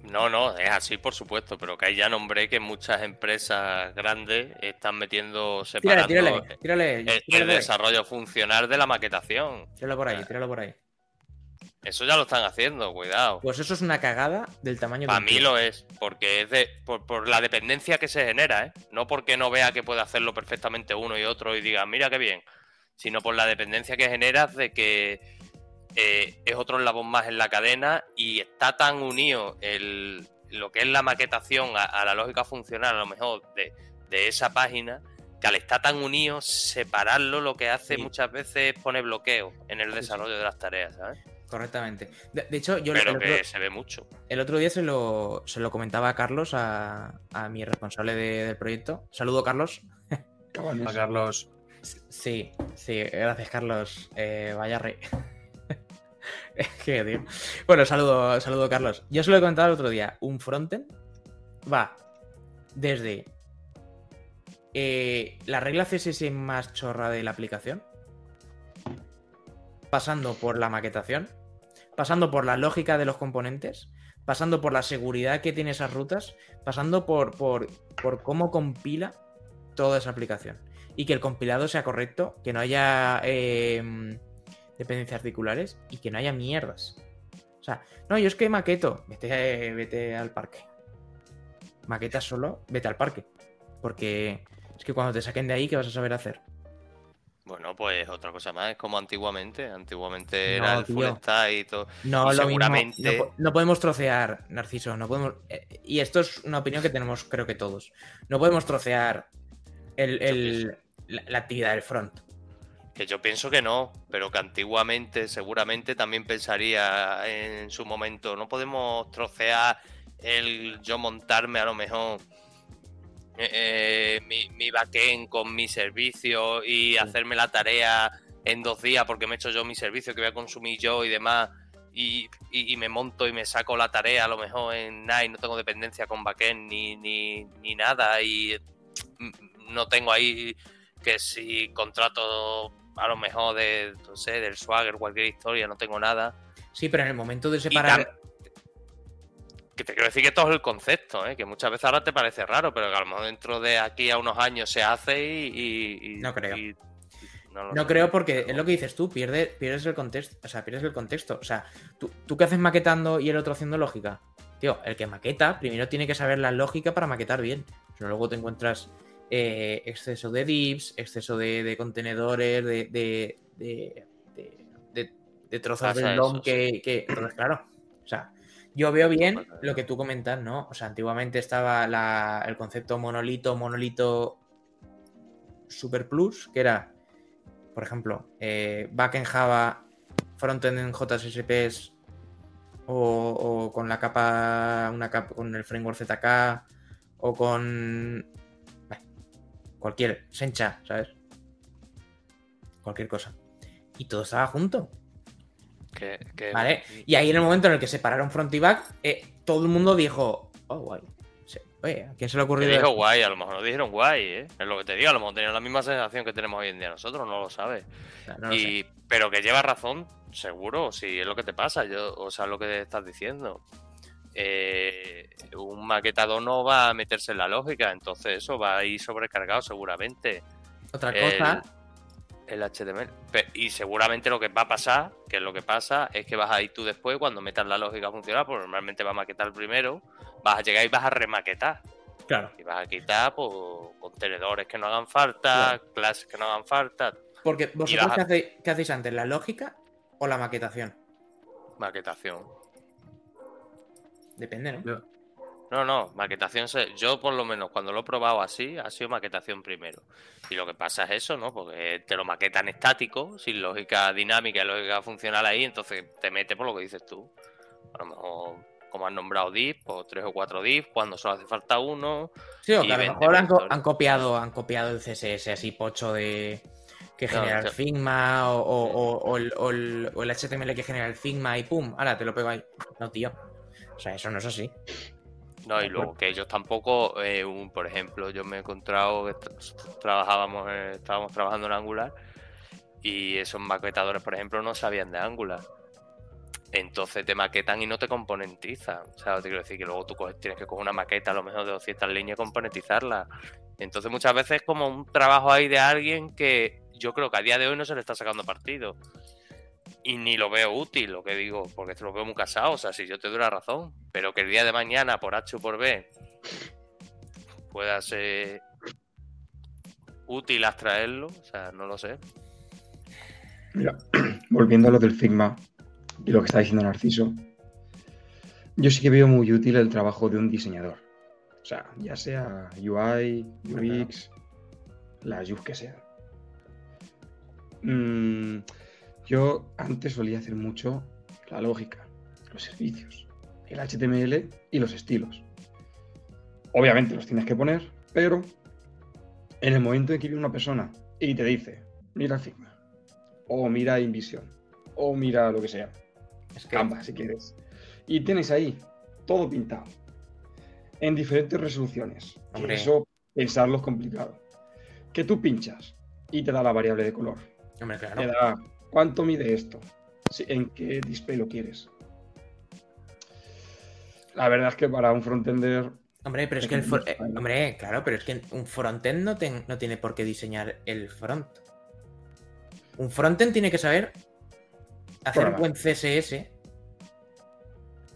No, no, es así, por supuesto, pero que ahí ya nombré que muchas empresas grandes están metiendo, Tírale, separando tírale, tírale. el, tíralo el ahí, desarrollo funcional de la maquetación. Tíralo por ahí, tíralo por ahí. Eso ya lo están haciendo, cuidado. Pues eso es una cagada del tamaño Para de mí tío. lo es, porque es de, por, por la dependencia que se genera, ¿eh? No porque no vea que puede hacerlo perfectamente uno y otro y diga, mira qué bien, sino por la dependencia que generas de que eh, es otro eslabón más en la cadena y está tan unido el, lo que es la maquetación a, a la lógica funcional, a lo mejor, de, de esa página, que al estar tan unido, separarlo lo que hace Sí. muchas veces es poner bloqueo en el desarrollo de las tareas, ¿sabes? Correctamente. De, de hecho, yo el Pero otro, que se ve mucho. el otro día se lo, se lo comentaba a Carlos, a, a mi responsable de- del proyecto. Saludo, Carlos. A Carlos. Sí, sí, gracias, Carlos. Eh, vaya rey. Que, tío. Bueno, saludo, saludo, Carlos. Yo se lo he comentado el otro día. Un frontend va desde eh, la regla CSS más chorra de la aplicación, pasando por la maquetación, pasando por la lógica de los componentes, pasando por la seguridad que tiene esas rutas, pasando por, por, por cómo compila toda esa aplicación. Y que el compilado sea correcto, que no haya eh, dependencias articulares y que no haya mierdas. O sea, no, yo es que maqueto. Vete, vete al parque. Maquetas solo, vete al parque. Porque es que cuando te saquen de ahí, ¿qué vas a saber hacer? Bueno, pues otra cosa más, es como antiguamente. Antiguamente No, era el stack y todo. No, Y lo seguramente- mismo. No podemos trocear, Narciso. No podemos. eh, y esto es una opinión que tenemos, creo que todos. No podemos trocear el- el- la, la actividad del front. Que yo pienso que no, pero que antiguamente seguramente también pensaría en su momento. No podemos trocear el yo montarme a lo mejor eh, eh, mi, mi backend con mi servicio y hacerme la tarea en dos días porque me he hecho yo mi servicio que voy a consumir yo y demás. Y, y- y me monto y me saco la tarea a lo mejor en nada y no tengo dependencia con backend ni, ni, ni nada y mm, no tengo ahí que si contrato a lo mejor de, no sé, del Swagger, cualquier historia, no tengo nada. Sí, pero en el momento de separar. que te quiero decir que todo es el concepto, ¿eh? que muchas veces ahora te parece raro, pero que a lo mejor dentro de aquí a unos años se hace y... y- y- No creo. y- no No creo porque es lo que dices tú, pierdes, pierdes el contexto. O sea, pierdes el contexto. O sea, ¿tú, tú qué haces maquetando y el otro haciendo lógica. Tío, el que maqueta primero tiene que saber la lógica para maquetar bien. Si no, luego te encuentras eh, exceso de divs, exceso de, de contenedores, de, de, de, de- de- de trozos eso, DOM que, que- Entonces, claro. O sea, yo veo bien lo que tú comentas, ¿no? O sea, antiguamente estaba la- el concepto monolito, monolito Super Plus, que era, por ejemplo, eh, back en Java, frontend en JSPs o, o con la capa, una capa con el framework ZK o con cualquier Sencha, ¿sabes? Cualquier cosa. Y todo estaba junto, Que- que- ¿vale? Y ahí en el momento en el que separaron front y back, eh, todo el mundo dijo, oh, guay. Oye, ¿a quién se le ocurrido? dijo esto? guay, a lo mejor no dijeron guay, ¿eh? Es lo que te digo, a lo mejor tenían la misma sensación que tenemos hoy en día nosotros, no lo sabes. Lo sé. y, pero que lleva razón, seguro, si es lo que te pasa, yo, o sea, lo que estás diciendo. Eh, un maquetador no va a meterse en la lógica, entonces eso va a ir sobrecargado seguramente. Otra cosa, El HTML. Y seguramente lo que va a pasar, que es lo que pasa, es que vas a ir tú después cuando metas la lógica a funcionar, porque normalmente vas a maquetar primero, vas a llegar y vas a remaquetar. claro. Y vas a quitar pues, contenedores que no hagan falta, clases que no hagan falta, Porque vosotros, vas a- ¿qué, hacéis, qué hacéis antes? ¿La lógica o la maquetación? maquetación. Depende, ¿no? Yo- No, no, maquetación, se- yo por lo menos cuando lo he probado así, ha sido maquetación primero. Y lo que pasa es eso, ¿no? Porque te lo maquetan estático, sin lógica dinámica y lógica funcional ahí, entonces te mete por lo que dices tú. A lo mejor, como has nombrado div, pues tres o cuatro div, cuando solo hace falta uno. Sí, o que a lo 20 mejor han, co- vectores. han copiado, han copiado el CSS así pocho de que No, genera el Figma o, o- o- o el, o el- o el HTML que genera el Figma y pum, ahora te lo pego ahí. No, tío. O sea, eso no es así. No, y luego que ellos tampoco, eh, un, por ejemplo, yo me he encontrado que tra- trabajábamos, eh, estábamos trabajando en Angular y esos maquetadores, por ejemplo, no sabían de Angular. Entonces te maquetan y no te componentizan. O sea, te quiero decir que luego tú coges- tienes que coger una maqueta a lo mejor de 200 líneas y componentizarla. Entonces muchas veces es como un trabajo ahí de alguien que yo creo que a día de hoy no se le está sacando partido. Y ni lo veo útil, lo que digo, porque te lo veo muy casado. O sea, si yo te doy la razón, pero que el día de mañana, por H o por B, pueda ser útil abstraerlo, o sea, no lo sé. Mira, volviendo a lo del Figma y lo que está diciendo Narciso, yo sí que veo muy útil el trabajo de un diseñador. O sea, ya sea UI, UX, las UX que sean. Mm, yo antes solía hacer mucho la lógica, los servicios, el HTML y los estilos. Obviamente los tienes que poner, pero en el momento en que viene una persona y te dice, mira Figma, o mira InVision, o mira lo que sea, Es Canva si quieres, y tienes ahí todo pintado, en diferentes resoluciones. Hombre. Eso pensarlo es complicado. Que tú pinchas y te da la variable de color. Hombre, Te claro. da cuánto mide esto, en qué display lo quieres. La verdad es que para un frontender Hombre, pero es que el for- eh, hombre, claro, pero es que un frontend no, ten- no tiene por qué diseñar el front. Un frontend tiene que saber hacer buen CSS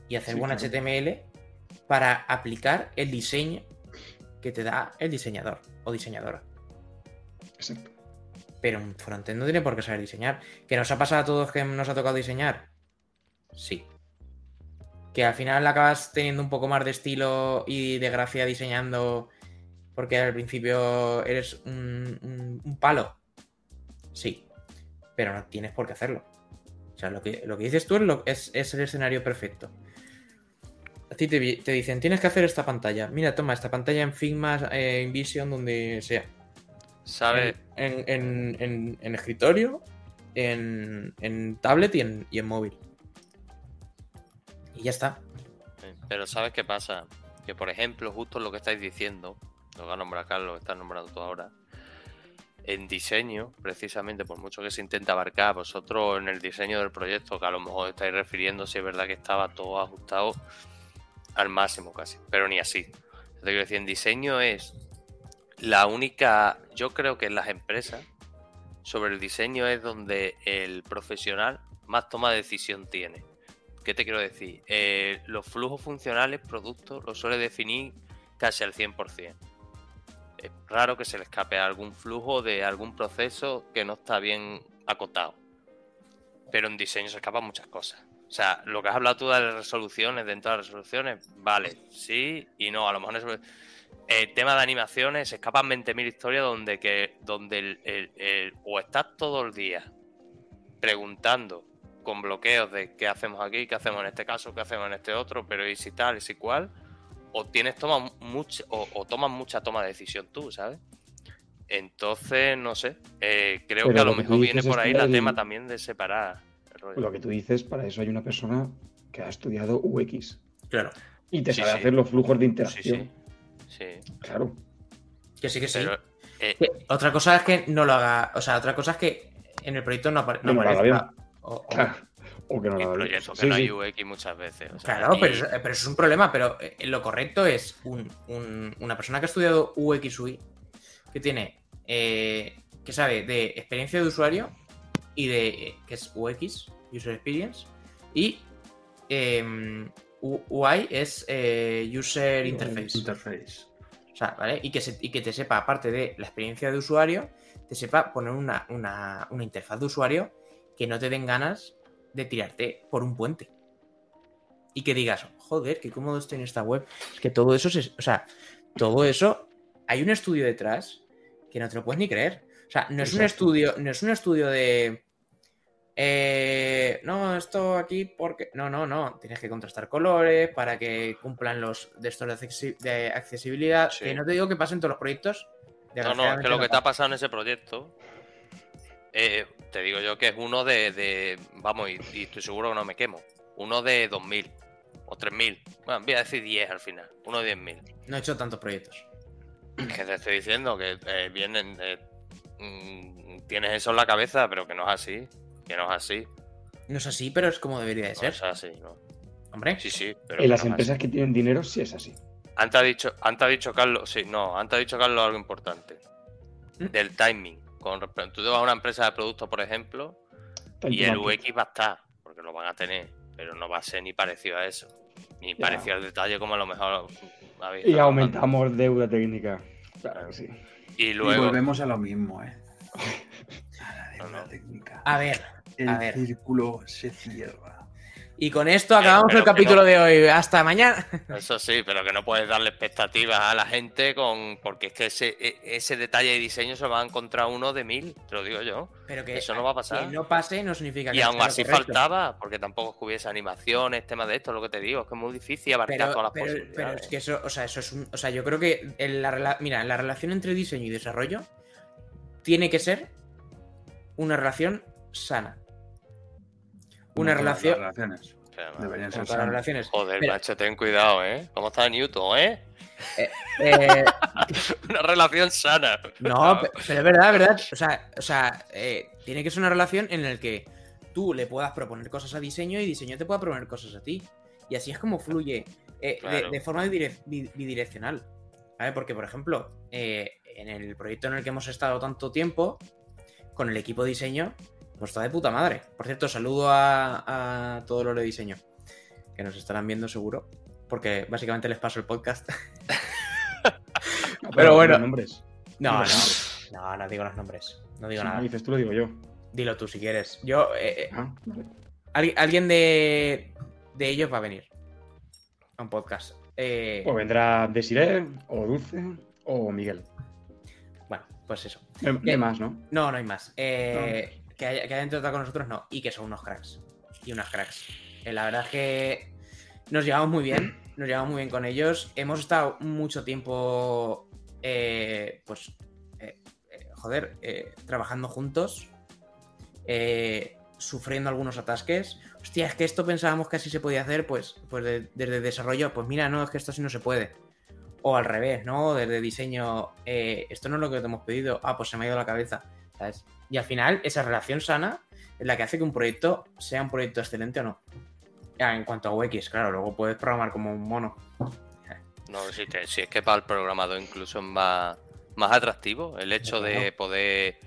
y hacer Sí, buen claro. HTML para aplicar el diseño que te da el diseñador o diseñadora. Exacto. Pero un frontend no tiene por qué saber diseñar. ¿Que nos ha pasado a todos que nos ha tocado diseñar? Sí. Que al final acabas teniendo un poco más de estilo y de gracia diseñando porque al principio eres un, palo. Sí. Pero no tienes por qué hacerlo. O sea, lo que, lo que dices tú es, es- es el escenario perfecto. A ti te, te dicen, tienes que hacer esta pantalla. Mira, toma esta pantalla en Figma, eh, en Vision, donde sea. ¿Sabes? En, en- en- en escritorio, en, en tablet y en, y en móvil. Y ya está. Eh, Pero ¿sabes qué pasa? Que por ejemplo, justo lo que estáis diciendo, lo que ha nombrado Carlos, lo que estás nombrando tú ahora, en diseño, precisamente, por mucho que se intenta abarcar, vosotros en el diseño del proyecto, que a lo mejor estáis refiriendo, si es verdad que estaba todo ajustado al máximo casi, pero ni así. Te quiero decir, en diseño es la única, yo creo que en las empresas, sobre el diseño es donde el profesional más toma de decisión tiene. ¿Qué te quiero decir? Eh, los flujos funcionales, productos, los suele definir casi al 100%. Es raro que se le escape algún flujo de algún proceso que no está bien acotado. Pero en diseño se escapan muchas cosas. O sea, lo que has hablado tú de las resoluciones, dentro de las resoluciones, vale, sí y no. A lo mejor es... El tema de animaciones, se escapan 20.000 historias donde, que, donde el, el- el- o estás todo el día preguntando con bloqueos de qué hacemos aquí, qué hacemos en este caso, qué hacemos en este otro, pero y si tal, y si cual, o tienes toma mucha, o, o tomas mucha toma de decisión tú, ¿sabes? Entonces, no sé, eh, creo Pero que a lo mejor viene por ahí la el- tema también de separar el rollo. Lo que tú dices, para eso hay una persona que ha estudiado UX Claro. y te Sí, sabe sí. hacer los flujos de Sí, interacción. sí. Sí, Claro. Que sí, que sí. pero eh, Otra cosa es que no lo haga. O sea, otra cosa es que en el proyecto no, apare- no No aparezca. O- o- Claro. O que no lo haga bien. proyectos que Sí, no hay sí. UX muchas veces. o sea, Claro, y- pero, eso- pero eso es un problema. Pero eh, lo correcto es un- un- una persona que ha estudiado UX UI, que tiene. eh, que sabe de experiencia de usuario y de. eh, que es UX, User Experience. Y. em, UI es eh, User Interface. Interface. O sea, ¿vale? Y que, se- y que te sepa, aparte de la experiencia de usuario, te sepa poner una, una- una interfaz de usuario que no te den ganas de tirarte por un puente. Y que digas, joder, qué cómodo estoy en esta web. Es que todo eso, se- o sea, todo eso, hay un estudio detrás que no te lo puedes ni creer. O sea, no es un estudio, no es un estudio de. Eh, no, esto aquí porque. No, no, no. Tienes que contrastar colores para que cumplan los de estos de, accesi- de accesibilidad. Sí. Que no te digo que pasen todos los proyectos. No, no, es que lo que está pasa. pasando en ese proyecto, eh, te digo yo que es uno de, de- vamos, y, y estoy seguro que no me quemo, uno de 2.000 o 3.000, bueno, voy a decir 10 al final, uno de 10.000. No he hecho tantos proyectos. Que te estoy diciendo que eh, vienen, eh, mm, tienes eso en la cabeza, pero que no es así, que no es así, No es así, pero es como debería de no ser. es así, ¿no? Hombre, Sí, sí, pero En las no es empresas así. que tienen dinero sí es así. Antes ha dicho, antes ha dicho Carlos, sí, no, antes ha dicho Carlos algo importante, ¿Mm? del timing. Con tú te vas a una empresa de productos, por ejemplo, Y el. UX va a estar, porque lo van a tener, pero no va a ser ni parecido a eso. Ni Ya. parecido al detalle como a lo mejor habéis Y aumentamos deuda técnica. Claro que sí. Y Y luego, volvemos a lo mismo, ¿eh? A la No, deuda no. técnica. a ver. El a ver. círculo se cierra. Y con esto acabamos pero el capítulo no. de hoy. Hasta mañana. eso sí, pero que no puedes darle expectativas a la gente con porque es que ese, e- ese detalle de diseño se va a encontrar uno de mil, te lo digo yo. Pero que Eso no va a pasar. Que no pase no significa que Y no aún así correcto. faltaba, porque tampoco es que hubiese animaciones, temas de esto, es lo que te digo, es que es muy difícil abarcar Pero, todas las pero- posibilidades. pero es que eso, o sea, eso es un. O sea, yo creo que en la, mira, la relación entre diseño y desarrollo tiene que ser una relación sana. Una relación. las relaciones. Deberían ser sanas. relaciones. Joder, Pero- macho, ten cuidado, ¿eh? ¿Cómo está Newton, eh? Eh, Una relación sana. No, pe- pero es verdad, es verdad. O sea, o sea eh, tiene que ser una relación en la que tú le puedas proponer cosas a diseño y diseño te pueda proponer cosas a ti. Y así es como fluye eh, de- Claro. de, forma bidire- bi- bidireccional. ¿Vale? Porque, por ejemplo, eh, en el proyecto en el que hemos estado tanto tiempo, con el equipo de diseño, pues está de puta madre. Por cierto, saludo a, a todo lo de diseño. que nos estarán viendo seguro, porque básicamente les paso el podcast. Pero bueno. los nombres. No, no, Los no, no digo los nombres, no digo Si nada. dices tú, lo digo yo. Dilo tú si quieres. Yo, eh, eh, Ah, vale. alguien- alguien de, de ellos va a venir a un podcast. Eh, O vendrá Desiree, o Dulce, o Miguel. bueno, pues eso. No hay- no hay más, ¿no? No, no hay más. Eh, que, haya- que hayan con nosotros, no. Y que son unos cracks. Y unas cracks. Eh, la verdad es que nos llevamos muy bien. Nos llevamos muy bien con ellos. Hemos estado mucho tiempo, eh, pues, eh, eh, joder, trabajando juntos. sufriendo algunos atasques. Hostia, es que esto pensábamos que así se podía hacer, pues, pues de- desde desarrollo, pues mira, no, es que esto así no se puede. O al revés, ¿no? Desde diseño, esto no es lo que te hemos pedido. Ah, pues se me ha ido la cabeza. ¿Sabes? Y al final, esa relación sana es la que hace que un proyecto sea un proyecto excelente o no. Ya, en cuanto a UX, claro, luego puedes programar como un mono. No, si, te- si es que para el programador incluso es más, más atractivo el hecho de poder,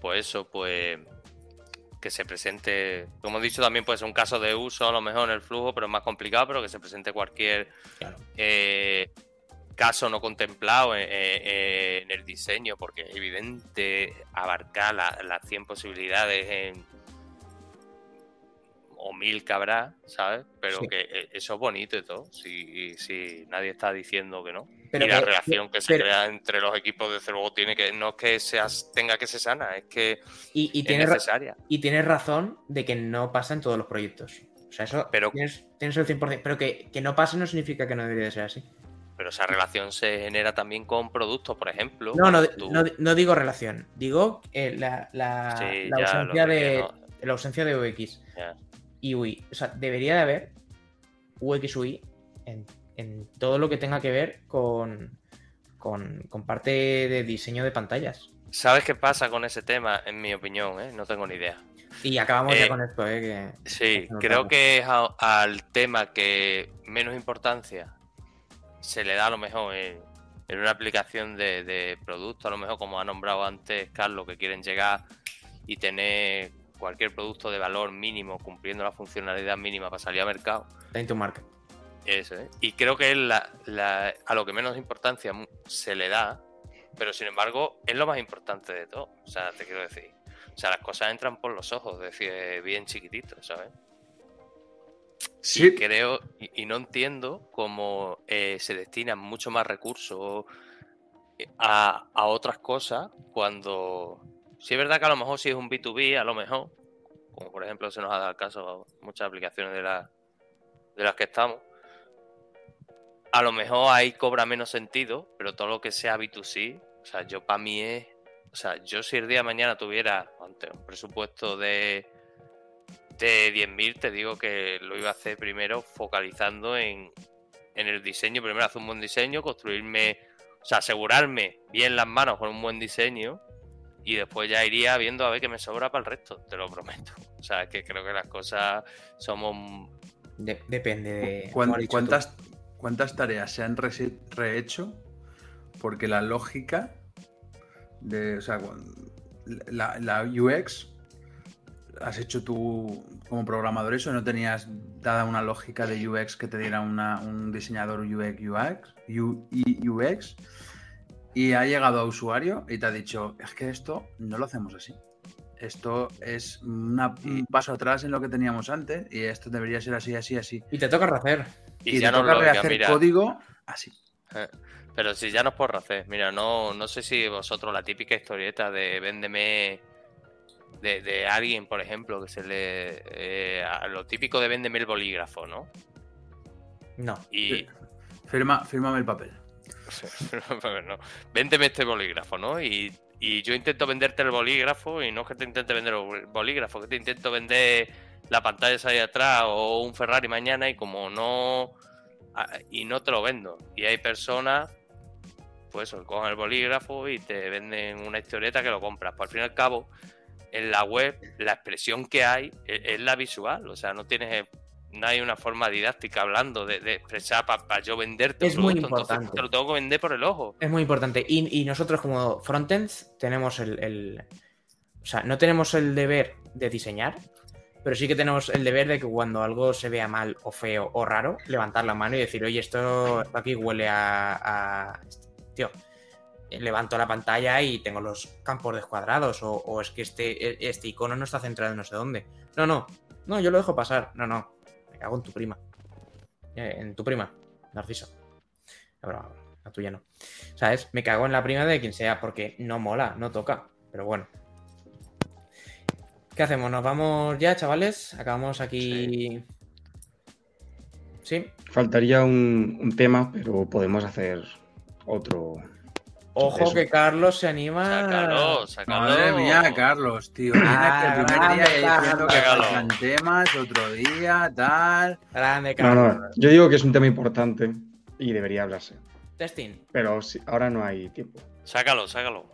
pues eso, pues que se presente, como he dicho, también puede ser un caso de uso a lo mejor en el flujo, pero es más complicado, pero que se presente cualquier Claro. eh, caso no contemplado en, en- en el diseño, porque es evidente abarcar la- las 100 posibilidades en, o mil que habrá, ¿sabes? Pero Sí. que eh, eso es bonito y todo, si, si nadie está diciendo que no. Pero y la que- relación que se pero- crea entre los equipos, desde luego, tiene que, no es que seas, tenga que ser sana, es que Y, y es tienes, necesaria. y tienes razón de que no pasa en todos los proyectos. O sea, eso Pero- tienes, tienes el 100%. Pero que, que no pase no significa que no debería de ser así. Pero esa relación se genera también con productos, por ejemplo. No, no, tú- no, no digo relación. Digo eh, la, la- Sí, ausencia de, no- la ausencia de UX y UI. O sea, debería de haber UX UI en, en todo lo que tenga que ver con, con, con parte de diseño de pantallas. ¿Sabes qué pasa con ese tema? En mi opinión, ¿eh? no tengo ni idea. Y acabamos Eh, ya con esto, ¿eh? Que... Sí, creo que es a- al tema que menos importancia se le da a lo mejor en, en una aplicación de, de producto, a lo mejor como ha nombrado antes Carlos, que quieren llegar y tener cualquier producto de valor mínimo cumpliendo la funcionalidad mínima para salir al mercado. Time to market. Eso, ¿eh? Y creo que es la, la- a lo que menos importancia se le da, pero sin embargo es lo más importante de todo. O sea, te quiero decir. O sea, las cosas entran por los ojos, es decir, bien chiquititos, ¿sabes? Sí, Y creo, y, y no entiendo cómo eh, se destinan mucho más recursos eh, a, a otras cosas cuando. Si es verdad que a lo mejor si es un B2B, a lo mejor, como por ejemplo se nos ha dado el caso a muchas aplicaciones de, la- de las que estamos, a lo mejor ahí cobra menos sentido, pero todo lo que sea B2C, o sea, yo para mí es. O sea, yo si el día de mañana tuviera ante un presupuesto de, de 10.000, te digo que lo iba a hacer primero focalizando en, en el diseño. Primero hacer un buen diseño, construirme, o sea, asegurarme bien las manos con un buen diseño y después ya iría viendo a ver qué me sobra para el resto, te lo prometo. O sea, que creo que las cosas somos... De- depende de. ¿Cuán- como has dicho tú. ¿Cuántas, ¿Cuántas tareas se han rese- rehecho? Porque la lógica de. O sea, la, la UX has hecho tú como programador eso, no tenías dada una lógica de UX que te diera una- un diseñador UX, UX, UI, UX, y ha llegado a usuario y te ha dicho, es que esto no lo hacemos así. Esto es una- un paso atrás en lo que teníamos antes y esto debería ser así, así, así. Y te toca rehacer. Y, Y, ya te no toca lo rehacer mira, código así. Pero si ya no es por hacer, mira, no, no sé si vosotros la típica historieta de véndeme de, de alguien, por ejemplo, que se le... eh, a lo típico de véndeme el bolígrafo, ¿no? No. Y... Firma, fírmame el papel. No. Véndeme este bolígrafo, ¿no? Y, y yo intento venderte el bolígrafo y no es que te intente vender el bolígrafo, que te intento vender la pantalla esa ahí atrás o un Ferrari mañana y como no... ah, Y no te lo vendo. Y hay personas, pues cogen el bolígrafo y te venden una historieta que lo compras. Pues al fin y al cabo, en la web, la expresión que hay es, es la visual. O sea, no tienes... No hay una forma didáctica hablando de, de expresar para yo venderte Es un muy entonces importante. te lo tengo que vender por el ojo. Es muy importante. Y, y nosotros como frontends tenemos el, el- O sea, no tenemos el deber de diseñar, pero sí que tenemos el deber de que cuando algo se vea mal o feo o raro, levantar la mano y decir, oye, esto, esto aquí huele a, a- Tío, levanto la pantalla y tengo los campos descuadrados o, o es que este, este icono no está centrado en no sé dónde. No, no, no, yo lo dejo pasar. No, no, me cago en tu prima. Eh, en tu prima, Narciso. No, pero la tuya no. ¿Sabes? Me cago en la prima de quien sea porque no mola, no toca. Pero bueno. ¿Qué hacemos? ¿Nos vamos ya, chavales? Acabamos aquí. ¿Sí? Faltaría un, un tema, pero podemos hacer otro. Ojo Eso. que Carlos se anima. Sácalo, sácalo. Madre mía, Carlos, tío. Vienes que el primer Ah, día diciendo que faltan temas, otro día, tal. Grande, Carlos. no, yo digo que es un tema importante y debería hablarse. Testing. Pero ahora no hay tiempo. Sácalo, sácalo.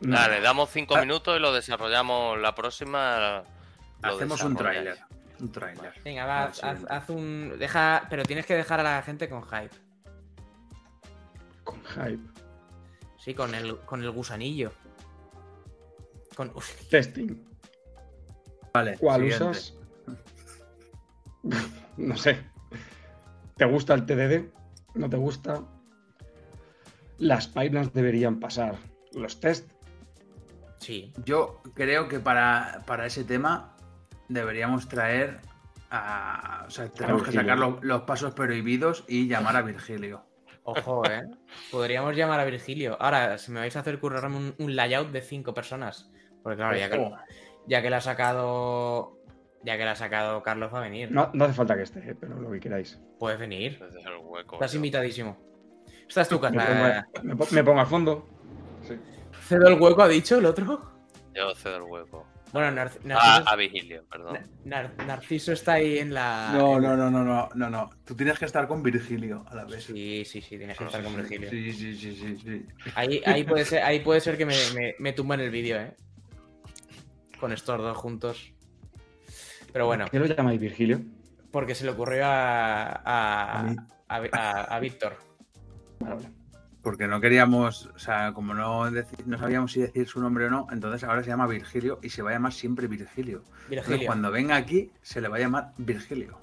No. Dale, damos cinco Ah. minutos y lo desarrollamos la próxima. Hacemos un tráiler. Un tráiler. Venga, va, Ah, haz- haz un. Deja. Pero tienes que dejar a la gente con hype. Con hype. Sí, con el, con el gusanillo. Con. Uf, Testing. Vale, ¿Cuál siguiente. usas? no sé. ¿Te gusta el TDD? ¿No te gusta? Las pipelines deberían pasar los test. sí. Yo creo que para, para ese tema deberíamos traer a. O sea, tenemos que sacar los, los pasos prohibidos y llamar a Virgilio. Ojo, eh. Podríamos llamar a Virgilio. Ahora, si me vais a hacer currarme un, un layout de cinco personas. Porque claro, ya que, ya que la ha sacado. Ya que la ha sacado Carlos va a venir. No, no hace falta que esté, pero lo que queráis. Puedes venir. Hueco. Estás yo. invitadísimo. Esta es tu Me pongo, casa. me pongo al fondo. Sí. ¿Cedo el hueco, ha dicho el otro? Yo cedo el hueco. Bueno, Nar- A, Narciso, a Vigilio, perdón. Nar- Narciso está ahí en la. No, no, no, no, no, no, no. Tú tienes que estar con Virgilio a la vez. Sí, sí, sí, tienes que estar con Virgilio. Sí, sí, sí, sí, sí. Ahí, ahí, puede ser, ahí puede ser que me, me, me tumban el vídeo, ¿eh? Con estos dos juntos. Pero bueno, ¿Qué lo llamáis Virgilio? porque se le ocurrió a, a, A mí. a, a- a Víctor. Vale, vale. Porque no queríamos, o sea, como no, deci- no sabíamos si decir su nombre o no, entonces ahora se llama Virgilio y se va a llamar siempre Virgilio. Entonces, Virgilio. cuando venga aquí, se le va a llamar Virgilio.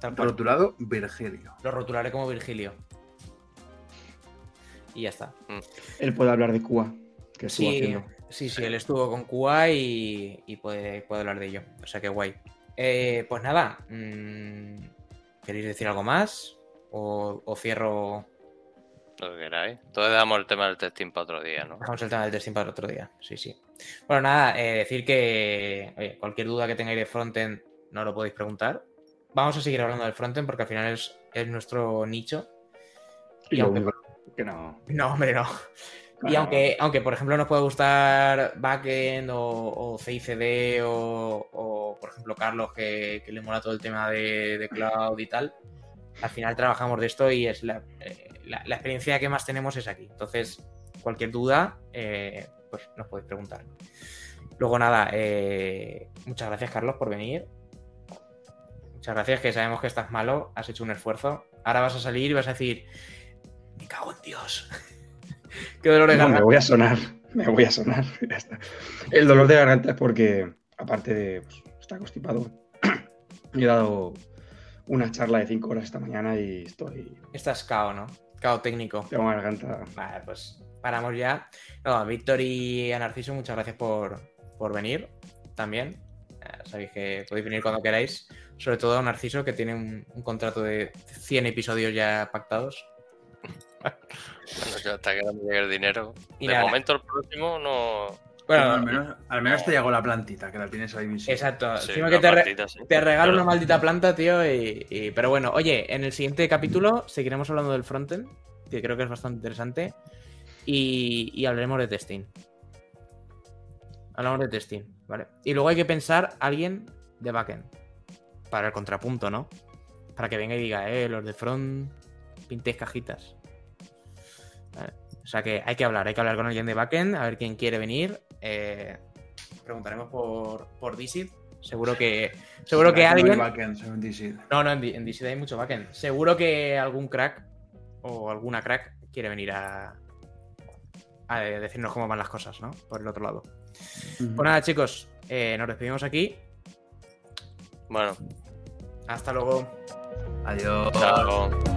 tal cual. Rotulado Virgilio. Lo rotularé como Virgilio. Y ya está. Él puede hablar de Cuba, que estuvo Sí, haciendo. sí, sí, él estuvo con Cuba y, y puede, puede hablar de ello. O sea que guay. Eh, pues nada. mm, ¿Queréis decir algo más? ¿O, o cierro Lo que queráis. Entonces damos el tema del testing para otro día, ¿no? Dejamos el tema del testing para otro día. Sí, sí. Bueno, nada, eh, decir que oye, cualquier duda que tengáis de frontend no lo podéis preguntar. Vamos a seguir hablando del frontend porque al final es, es nuestro nicho. Y Y lo aunque- único que no. No, hombre, no. Y aunque, aunque, por ejemplo, nos puede gustar backend o, o CICD o, o, por ejemplo, Carlos, que, que le mola todo el tema de, de cloud y tal, al final trabajamos de esto y es la, eh, la- la experiencia que más tenemos es aquí. Entonces, cualquier duda, eh, pues nos podéis preguntar. Luego, nada, eh, muchas gracias, Carlos, por venir. Muchas gracias, que sabemos que estás malo, has hecho un esfuerzo. Ahora vas a salir y vas a decir, me cago en Dios. Qué dolor de No, me garganta. voy a sonar. Me voy a sonar. Ya está. El dolor de garganta es porque, aparte de pues, estar constipado, he dado una charla de 5 horas esta mañana y estoy. Estás cao, ¿no? Cao técnico. Tengo una garganta. Vale, pues paramos ya. No, Víctor y a Narciso, muchas gracias por, por venir también. Eh, sabéis que podéis venir cuando queráis. Sobre todo a Narciso, que tiene un, un contrato de 100 episodios ya pactados. Bueno, yo hasta que no me llegue el dinero. Y de nada. momento el próximo no. Bueno, al menos, al menos te llegó la plantita, que la tienes ahí visible. exacto. Sí, Encima que te, re- partita, sí. te regalo una maldita planta, tío. Y, y- Pero bueno, oye, en el siguiente capítulo seguiremos hablando del frontend, que creo que es bastante interesante. Y, y hablaremos de testing. Hablamos de testing, ¿vale? Y luego hay que pensar alguien de backend. Para el contrapunto, ¿no? Para que venga y diga, eh, los de front pintéis cajitas. Vale. O sea que hay que hablar, hay que hablar con alguien de backend, a ver quién quiere venir. Eh, preguntaremos por, por. Seguro que. Seguro que alguien. No, no, en, en Dizzy hay mucho backend. Seguro que algún crack o alguna crack quiere venir a, a decirnos cómo van las cosas, ¿no? Por el otro lado. Pues nada, chicos, eh, nos despedimos aquí. Bueno, Hasta luego. Adiós. chao.